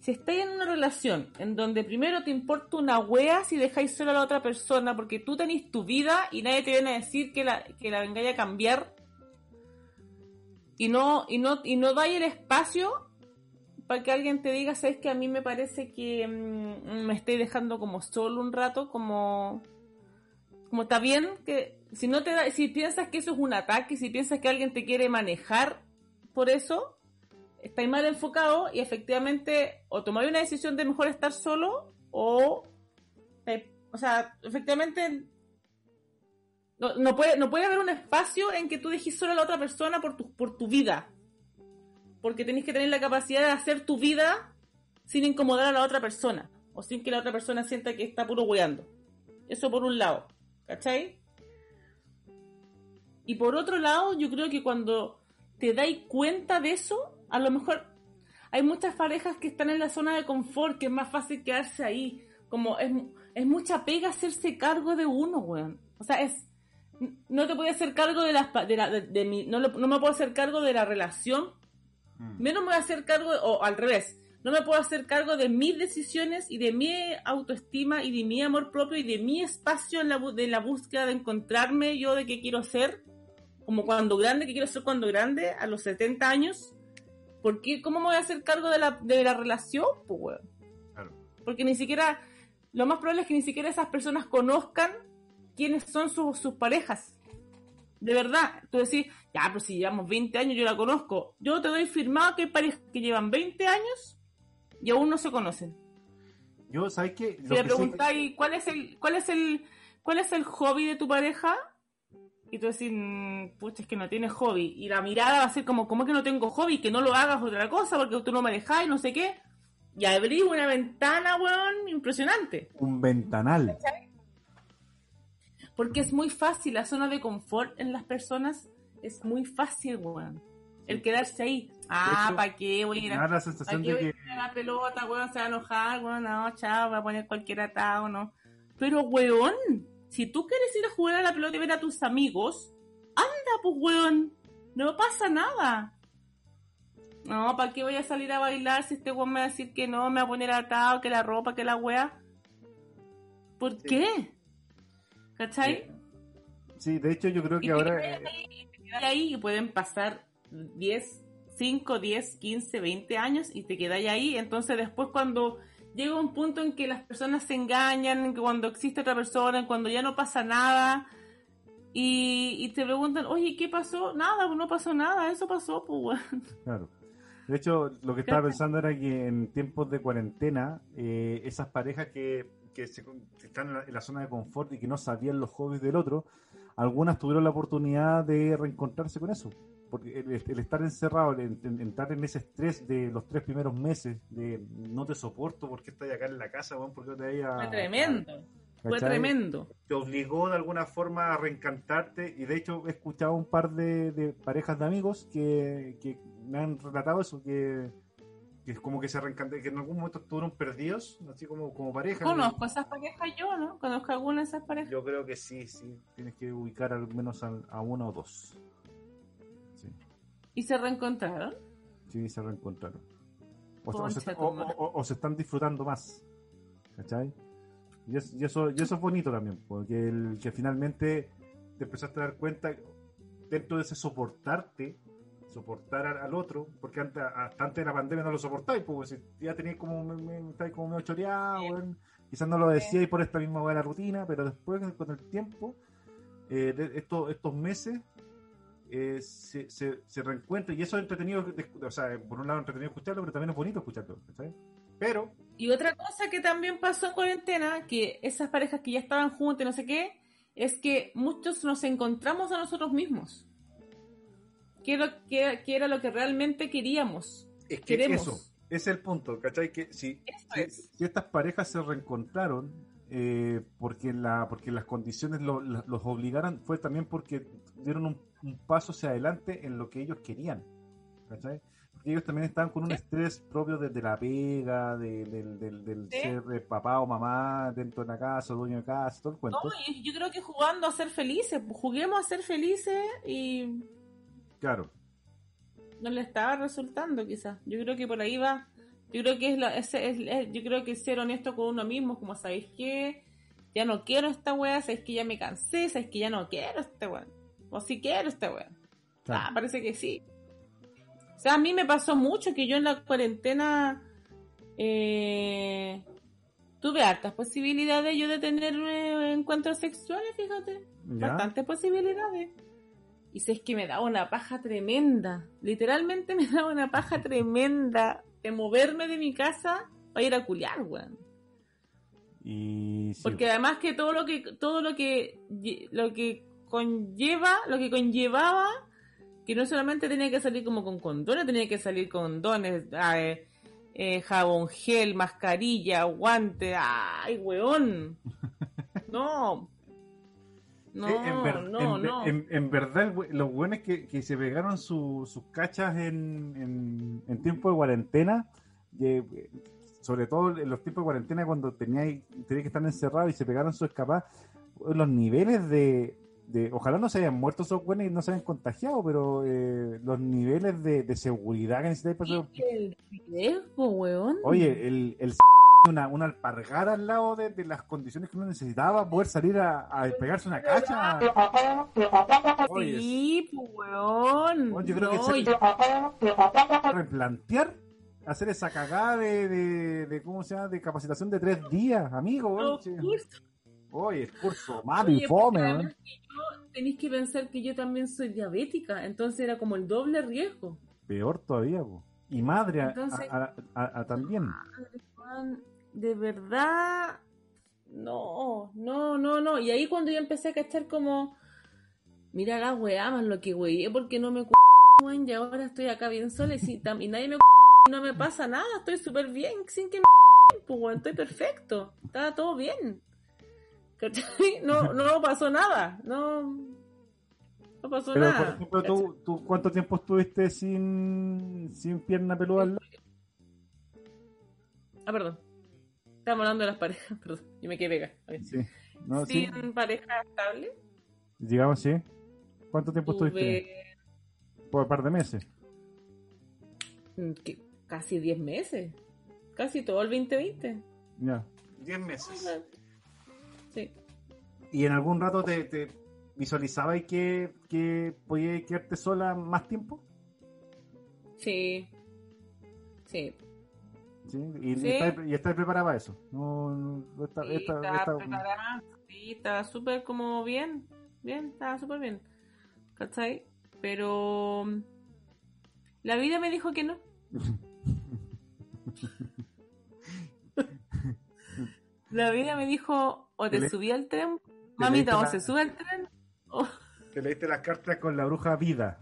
si estáis en una relación en donde primero te importa una wea si dejáis sola a la otra persona, porque tú tenés tu vida y nadie te viene a decir que la, que la vengáis a cambiar. Y no, y no, y no dais el espacio para que alguien te diga, sabes que a mí me parece que mm, me estoy dejando como solo un rato, como como está bien que si no te da, si piensas que eso es un ataque, si piensas que alguien te quiere manejar por eso, estáis mal enfocado y efectivamente o tomáis una decisión de mejor estar solo o o sea, efectivamente no, puede no puede haber un espacio en que tú dejes sola a la otra persona por tu por tu vida. Porque tenés que tener la capacidad de hacer tu vida sin incomodar a la otra persona o sin que la otra persona sienta que está puro weando. Eso por un lado, ¿cachai? Y por otro lado, yo creo que cuando te dais cuenta de eso, a lo mejor hay muchas parejas que están en la zona de confort, que es más fácil quedarse ahí. Como es, es mucha pega hacerse cargo de uno, weón. O sea, es. No te puedes hacer cargo de las de, la, de, de mi, no, lo- no me puedo hacer cargo de la relación menos me voy a hacer cargo, o al revés, no me puedo hacer cargo de mis decisiones y de mi autoestima y de mi amor propio y de mi espacio en la, de la búsqueda de encontrarme yo de qué quiero ser, como cuando grande, que quiero ser cuando grande, a los 70 años. ¿Por qué? ¿Cómo me voy a hacer cargo de la, de la relación? Pues. Claro. Porque ni siquiera, lo más probable es que ni siquiera esas personas conozcan quiénes son sus, sus parejas. De verdad, tú decís, ya, pero si llevamos 20 años, yo la conozco. Yo te doy firmado que hay parejas que llevan 20 años y aún no se conocen. Yo, ¿sabes qué? Si le que sí- preguntáis cuál es el, cuál es el, cuál es el hobby de tu pareja, y tú decís, mm, pucha, es que no tienes hobby. Y la mirada va a ser como, ¿cómo que no tengo hobby? Que no lo hagas otra cosa porque tú no me dejáis, no sé qué. Y abrí una ventana, weón, impresionante. un ventanal. Porque es muy fácil, la zona de confort en las personas es muy fácil, weón. El quedarse ahí. Ah, ¿para qué voy a ir me a, da la ¿pa' sensación de que ir a la pelota, weón? Se va a enojar, weón. No, chao, voy a poner cualquier atado, no. Pero, weón, si tú quieres ir a jugar a la pelota y ver a tus amigos, anda, pues, weón. No pasa nada. No, ¿para qué voy a salir a bailar si este weón me va a decir que no, me va a poner atado, que la ropa, que la wea? ¿Por qué? ¿Cachai? Sí, de hecho yo creo Y que te ahora... y ahí y pueden pasar 10, 5, 10, 15, 20 años y te quedáis ahí. Entonces después cuando llega un punto en que las personas se engañan, cuando existe otra persona, cuando ya no pasa nada y, y te preguntan, oye, ¿qué pasó? Nada, pues no pasó nada, eso pasó, pues. Claro. De hecho, lo que estaba pensando era que en tiempos de cuarentena, eh, esas parejas que, que, se- están en la, en la zona de confort y que no sabían los hobbies del otro, algunas tuvieron la oportunidad de reencontrarse con eso. Porque el, el estar encerrado, el, el entrar en ese estrés de los tres primeros meses, de no te soporto porque estás acá en la casa, weón, porque no te vayas Fue tremendo, fue tremendo. te obligó de alguna forma a reencantarte y de hecho he escuchado un par de, de parejas de amigos que, que me han relatado eso, que, que es como que se que en algún momento estuvieron perdidos, así como, como pareja. Conozco esas parejas yo, ¿no? Conozco alguna de esas parejas. Yo creo que sí, sí, tienes que ubicar al menos a, a una o dos. Sí, ¿Y se reencontraron? sí, se reencontraron. O, se, tu o- madre. o- o se están disfrutando más. ¿Cachai? Y, es- y eso, y eso es bonito también, porque el, que finalmente te empezaste a dar cuenta dentro de ese soportarte, soportar al, otro, porque antes, hasta antes de la pandemia no lo soportáis, pues si ya teníais como, me, me- estáis como medio choreado, quizás no lo decíais por esta misma buena rutina, pero después con el tiempo, eh, de estos, estos meses, eh, se, se, se reencuentra y eso es entretenido, o sea, por un lado entretenido escucharlo, pero también es bonito escucharlo, ¿cachai? Pero, Y otra cosa que también pasó en cuarentena, que esas parejas que ya estaban juntas y no sé qué, es que muchos nos encontramos a nosotros mismos. Que era, que, que era lo que realmente queríamos. Es que Queremos. eso, es el punto, ¿cachai? Que si, si, si estas parejas se reencontraron eh, porque, la, porque las condiciones lo- la- los obligaron, fue también porque dieron un, un paso hacia adelante en lo que ellos querían, ¿cachai? Porque ellos también estaban con un Sí. estrés propio de, de la pega, de- del, del, del Sí. ser eh, papá o mamá dentro de la casa, dueño de casa, todo el cuento. No, yo creo que jugando a ser felices, pues, juguemos a ser felices y Claro, no le estaba resultando quizás. Yo creo que por ahí va. Yo creo que es, la, ese es, es- yo creo que ser honesto con uno mismo, como sabéis que ya no quiero esta wea, sabéis que ya me cansé, sabéis que ya no quiero esta wea. O si quiero esta claro. Ah, parece que sí. O sea, a mí me pasó mucho que yo en la cuarentena eh, tuve hartas posibilidades yo de tener eh, encuentros sexuales, fíjate. ¿Ya? Bastantes posibilidades. Y sé es que me daba una paja tremenda. Literalmente me daba una paja tremenda de moverme de mi casa para ir a culiar, weón. Y sí, Porque además que todo lo que todo lo que lo que conlleva, lo que conllevaba que no solamente tenía que salir como con condones, tenía que salir con dones, eh, eh, jabón gel, mascarilla, guante, ay, weón. No. No, Sí, en, ver- no, en- no. en- en verdad, los buenos que, que se pegaron su- sus cachas en, en, tiempo de cuarentena, eh, sobre todo en los tiempos de cuarentena cuando teníais teníais que estar encerrados y se pegaron su escapada, los niveles de, de- ojalá no se hayan muerto esos buenos y no se hayan contagiado, pero eh, los niveles de, de seguridad que necesitáis para el weón. Oye, el, el una, una alpargata al lado de, de las condiciones que uno necesitaba, poder salir a, a pegarse una cacha. Oye, sí, weón. Bueno, yo creo que se- replantear hacer esa cagada de, de, de, cómo se llama de capacitación de tres días, amigo. no, Oye, el curso malo y fome, ¿eh? tenéis que pensar que yo también soy diabética, entonces era como el doble riesgo. peor todavía. po. Y madre a- Entonces- a- a- a- a también. De verdad, no, no, no, no. Y ahí cuando yo empecé a cachar como, mira la weá, más lo que weé, porque no me weón, y ahora estoy acá bien sola y, si y nadie me cu no me pasa nada, estoy súper bien, sin que me pues weón, estoy perfecto, está todo bien. ¿Cachai? No, no pasó nada, no, no pasó Pero, por nada. ejemplo, ¿tú, tú cuánto tiempo estuviste sin, sin pierna peluda al lado? Ah, perdón. Estamos hablando de las parejas, perdón, yo me quedé pega. Ok. Sí. No, sí. Sin pareja estable. Digamos, sí. ¿Cuánto tiempo estuviste? Por un par de meses. mm, casi 10 meses. Casi todo el 2020. Ya. 10 meses. Sí. ¿Y en algún rato te, te, visualizabas que, que podías quedarte sola más tiempo? Sí. Sí. ¿Sí? Y, Sí. y estás, y estás preparada para eso. No, no, Sí, esta- preparada, sí, estaba súper como bien, bien, estaba súper bien, ¿cachai? Pero mm, la vida me dijo que no. La vida me dijo, o Te subí al tren, mamita, o se sube al tren, o... Te leíste las cartas con la bruja vida.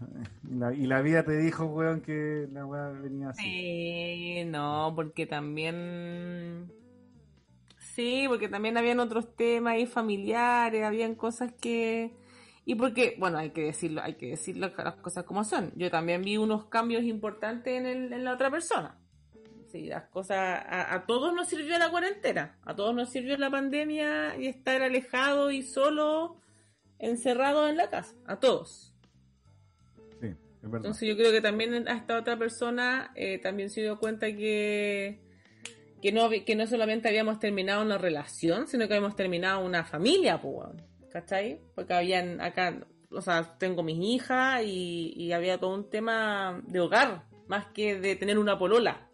Y la, y la vida te dijo, weón, que la weá venía así. Sí, no, porque también... Sí, porque también habían otros temas ahí familiares, habían cosas que... Y porque, bueno, hay que decirlo, hay que decirlo las cosas como son. Yo también vi unos cambios importantes en, el, en la otra persona. Sí, las cosas... A, a todos nos sirvió la cuarentena, a todos nos sirvió la pandemia y estar alejado y solo, encerrado en la casa, a todos. Sí, es verdad. Entonces yo creo que también a esta otra persona eh, también se dio cuenta que, que, no, que no solamente habíamos terminado una relación, sino que habíamos terminado una familia, pues. ¿cachai? Porque habían acá, o sea, tengo mis hijas y, y había todo un tema de hogar, más que de tener una polola,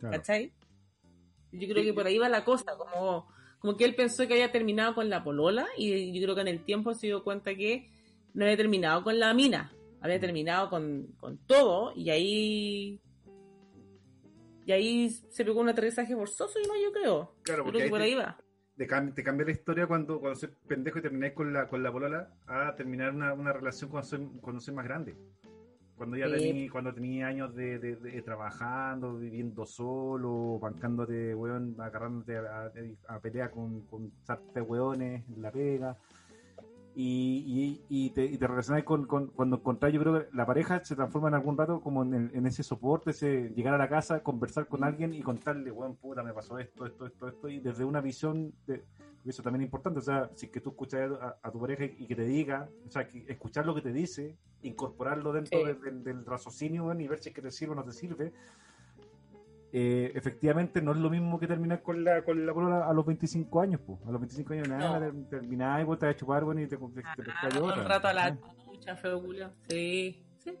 Claro. ¿cachai? Yo creo que por ahí va la cosa, como, como que él pensó que había terminado con la polola y yo creo que en el tiempo se dio cuenta que no había terminado con la mina, había terminado con, con todo y ahí y ahí se pegó un aterrizaje forzoso y no yo creo. Claro, porque creo que ahí por te- ahí va. Te, cam- te cambia la historia cuando, cuando soy pendejo y termináis con la, con la polola a terminar una, una relación cuando soy, cuando soy más grande. Cuando ya Sí. tení, cuando tenía años de, de- de trabajando, viviendo solo, bancándote, weón, agarrándote a, a, a pelea con, con sarta de weones en la pega. Y, y, y te, y te relacionas con, con- cuando encontrás, yo creo que la pareja se transforma en algún rato como en, el- en ese soporte, ese llegar a la casa, conversar con alguien y contarle, weón, puta, me pasó esto, esto, esto, esto, y desde una visión de, eso también es importante, o sea, si es que tú escuchas a, a tu pareja y que te diga, o sea, que escuchar lo que te dice, incorporarlo dentro del, del raciocinio y ver si es que te sirve o no te sirve, eh, efectivamente no es lo mismo que terminar con la con la polola a los 25 años, pues. A los 25 años nada, ter- terminás y vos te vas a chupar, bueno, y te, te, Ah, otra. un rato a la chucha, feo culiao. Sí, sí.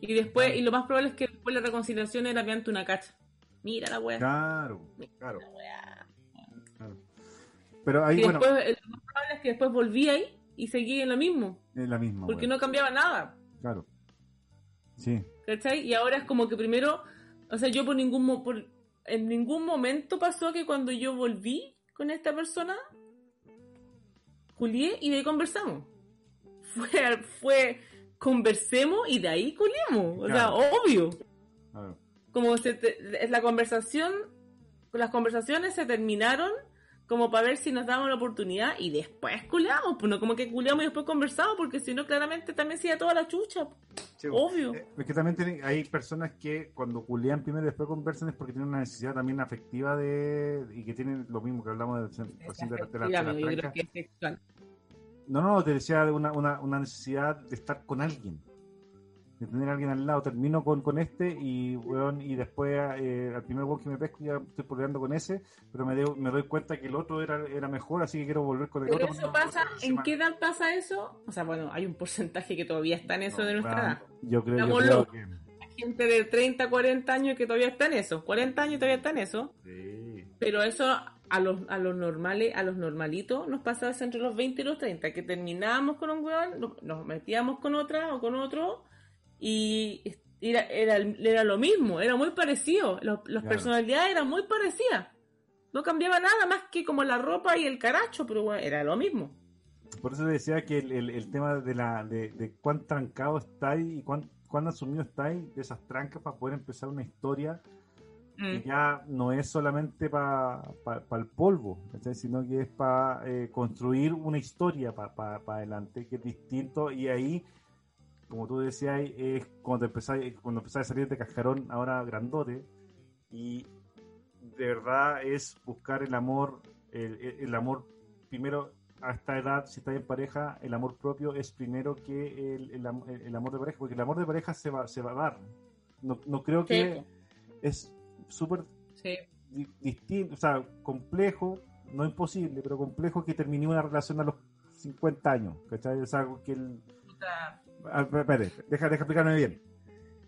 Y después, y lo más probable es que después la reconciliación era mediante una cacha. Mira la wea. Claro, claro. La wea. Pero ahí, y bueno, después, eh, lo más probable es que después volví ahí y seguí en lo mismo. es la misma. Porque no cambiaba nada. Claro. Sí, ¿Cachai? Y ahora es como que primero, o sea, yo por ningún mo- por, en ningún momento pasó que cuando yo volví con esta persona, culié y de ahí conversamos. Fue, fue conversemos y de ahí culiamos. O sea, obvio. claro. Como se te- la conversación, las conversaciones se terminaron como para ver si nos damos la oportunidad y después culiamos, pues no como que culiamos y después conversamos, porque si no claramente también se toda la chucha. Sí, Obvio. eh, Es que también tiene- hay personas que cuando culean primero y después conversan es porque tienen una necesidad también afectiva de y que tienen lo mismo que hablamos de, de. No, no, te decía de una, una, una necesidad de estar con alguien. De tener a alguien al lado. Termino con, con este y weón, y después eh, al primer weón que me pesco ya estoy peleando con ese, pero me, deo- me doy cuenta que el otro era, era mejor, así que quiero volver con el Pero otro. eso pasa, ¿en qué edad pasa eso? O sea, bueno, hay un porcentaje que todavía está en eso No, de nuestra weón, edad. Yo creo, yo creo que. Hay gente de 30, 40 años que todavía está en eso. 40 años todavía está en eso. Sí. Pero eso a los, a los normales, a los normalitos, nos pasa entre los 20 y los 30, que terminábamos con un weón, nos- nos metíamos con otra o con otro, y era, era, era lo mismo, era muy parecido. Los, las Claro. personalidades eran muy parecidas. No cambiaba nada más que como la ropa y el caracho, pero bueno, era lo mismo. Por eso decía que el, el- el tema de la de, de cuán trancado estáis y cuán, cuán asumido estáis de esas trancas para poder empezar una historia que ya no es solamente para el polvo, ¿cachai? sino que es para construir una historia para adelante, que es distinto y ahí, como tú decías, es cuando empezáis, cuando empezáis a salir de cascarón ahora grandote y de verdad es buscar el amor, el, el- amor primero a esta edad, si estás en pareja, el amor propio es primero que el, el el amor de pareja, porque el amor de pareja se va, se va a dar. No, no creo que es súper Sí. di- distinto, o sea, complejo, no imposible, pero complejo que termine una relación a los 50 años, ¿cachai? Es algo que el... Ah, espérate, deja, deja explicarme bien.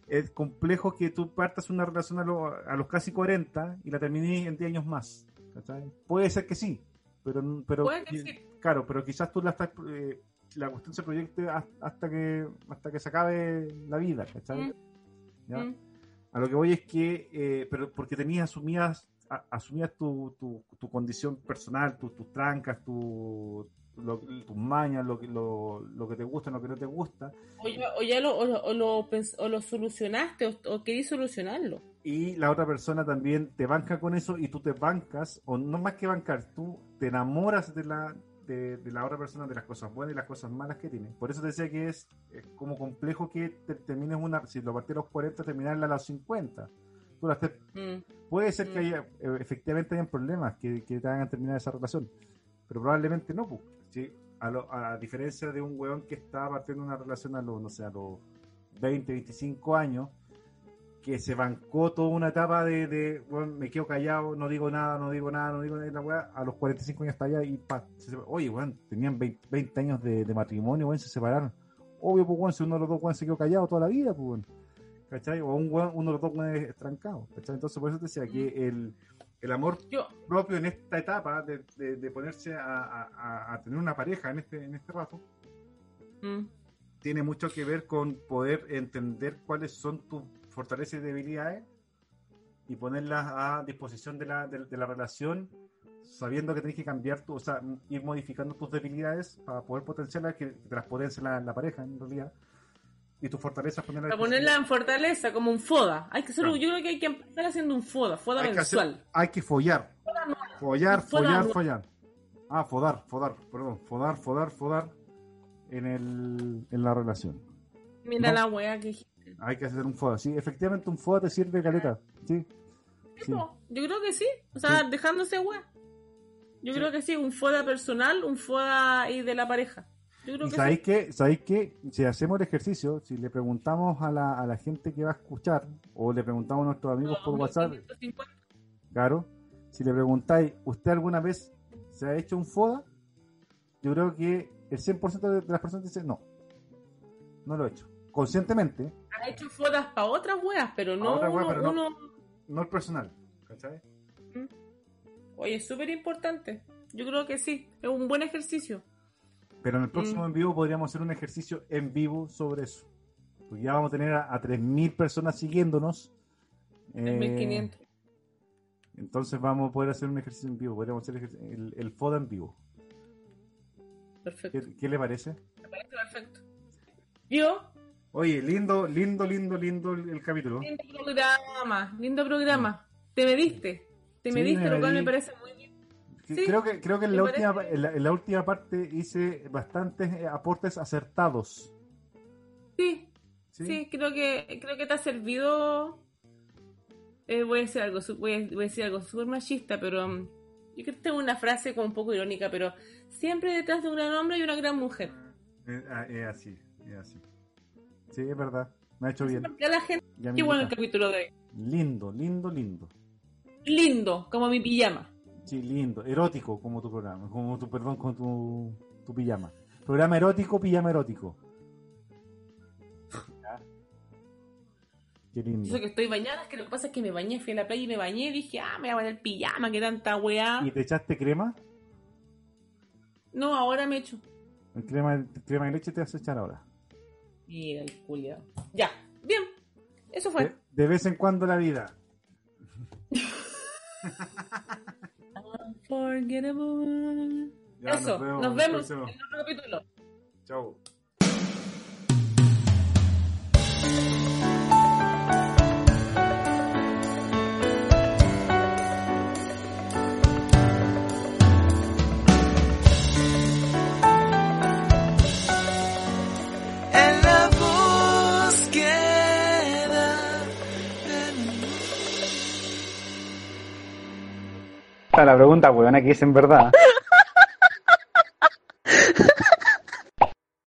Es complejo que tú partas una relación a, lo- a los casi 40 y la termines en 10 años más, ¿cachai? Puede ser que sí, pero, pero Puede que sí. claro, pero quizás tú la estás... eh, la cuestión se proyecte has- hasta que hasta que se acabe la vida, ¿cachai? Mm. ¿Ya? Mm. A lo que voy es que, eh, pero porque tenías asumidas, asumías tu, tu, tu condición personal, tus tus trancas, tu, lo- tus mañas, lo, que- lo, lo que te gusta, lo que no te gusta, O ya, o ya lo, o, lo- o lo, solucionaste o, o querís solucionarlo. y la otra persona también te banca con eso y tú te bancas, o no más que bancar, tú te enamoras de la, de, de la otra persona, de las cosas buenas y las cosas malas que tiene. Por eso te decía que es, es como complejo que te, termines una, si lo partí a los 40, terminarla a los 50. Tú la estés Mm. Puede ser que Mm. haya, eh, efectivamente hayan problemas que, que te hagan terminar esa relación, pero probablemente no, pues, ¿sí? a, lo- a diferencia de un weón que está partiendo una relación a los, no sé, a los 20, 25 años, que se bancó toda una etapa de, weón, me quedo callado, no digo nada, no digo nada, no digo nada, weá, a los 45 años está allá y pa, se oye, weón, tenían 20, 20 años de, matrimonio, weón, se separaron. Obvio, pues, weón, si uno de los dos weón se quedó callado toda la vida, pues, weón. ¿cachai? O un weón- uno de los dos weones estrancado, ¿cachai? Entonces, por eso te decía que el, el amor Yo, propio en esta etapa de, de- de ponerse a, a- tener una pareja en este, en este rato mm. tiene mucho que ver con poder entender cuáles son tus fortalezas y debilidades y ponerlas a disposición de la, de, de la relación sabiendo que tenés que cambiar tu, o sea, ir modificando tus debilidades para poder potenciarlas, que te las potencie la, la pareja en realidad y tus fortalezas ponerlas a Para ponerla en fortaleza, como un foda. Hay que yo creo que hay que empezar haciendo un foda, foda hay que, hacer- mensual. hay que follar. Follar, Foda follar, follar. Ah, fodar, fodar, perdón. Fodar, fodar, fodar en, el, en la relación. Mira No. la wea que Hay que hacer un foda. Sí, efectivamente un foda te sirve caleta. Sí. sí. Yo creo que sí. O sea, dejándose wea. Yo creo que sí, un foda personal, un foda ahí de la pareja. Yo creo ¿Y que sabéis sí. qué? ¿Sabéis qué? Si hacemos el ejercicio, si le preguntamos a la, a la gente que va a escuchar, o le preguntamos a nuestros amigos por WhatsApp, 550. claro, si le preguntáis, ¿usted alguna vez se ha hecho un FODA? Yo creo que el 100% de, de las personas dicen no. No lo he hecho. Conscientemente, Ha hecho fodas para otras weas, pero no otra wea, uno, pero no- uno- no el personal. ¿Cachai? Oye, es súper importante. Yo creo que sí. Es un buen ejercicio. Pero en el próximo Mm. en vivo podríamos hacer un ejercicio en vivo sobre eso. Porque ya vamos a tener a, a 3.000 personas siguiéndonos. Eh, 1500. entonces vamos a poder hacer un ejercicio en vivo. Podríamos hacer el, el FODA en vivo. Perfecto. ¿Qué, qué le parece? Me parece perfecto. Yo, Oye, lindo, lindo, lindo, lindo el, el capítulo. lindo programa, lindo programa. Te mediste. Te Sí, mediste, me lo cual me parece muy. Sí, creo que, creo que en la, última, en, la, en la última parte hice bastantes eh, aportes acertados. Sí, ¿sí? sí, creo que creo que te ha servido. Eh, voy a decir algo, voy a, voy a decir algo súper machista, pero um, yo creo que tengo una frase como un poco irónica, pero siempre detrás de un gran hombre hay una gran mujer. Eh, ah, Es, así, es así. Sí, es verdad. Me ha hecho bien. A la gente, qué bueno el capítulo de hoy. Lindo, lindo, lindo. Lindo, como mi pijama. Sí, lindo. Erótico como tu programa. Como tu, perdón, con tu, tu pijama. Programa erótico, pijama erótico. Qué lindo. Yo sé que estoy bañada, es que lo que pasa es que me bañé, fui a la playa y me bañé y dije, ah, me voy a poner pijama, que tanta weá. ¿Y te echaste crema? No, ahora me echo. ¿En crema, crema de leche te vas a echar ahora. Mira el culiao. Ya, bien. Eso fue. De, de vez en cuando la vida. Unforgettable. Ya, Eso, nos vemos nos en el vemos en otro capítulo. Chau. La pregunta, weón, aquí es en verdad.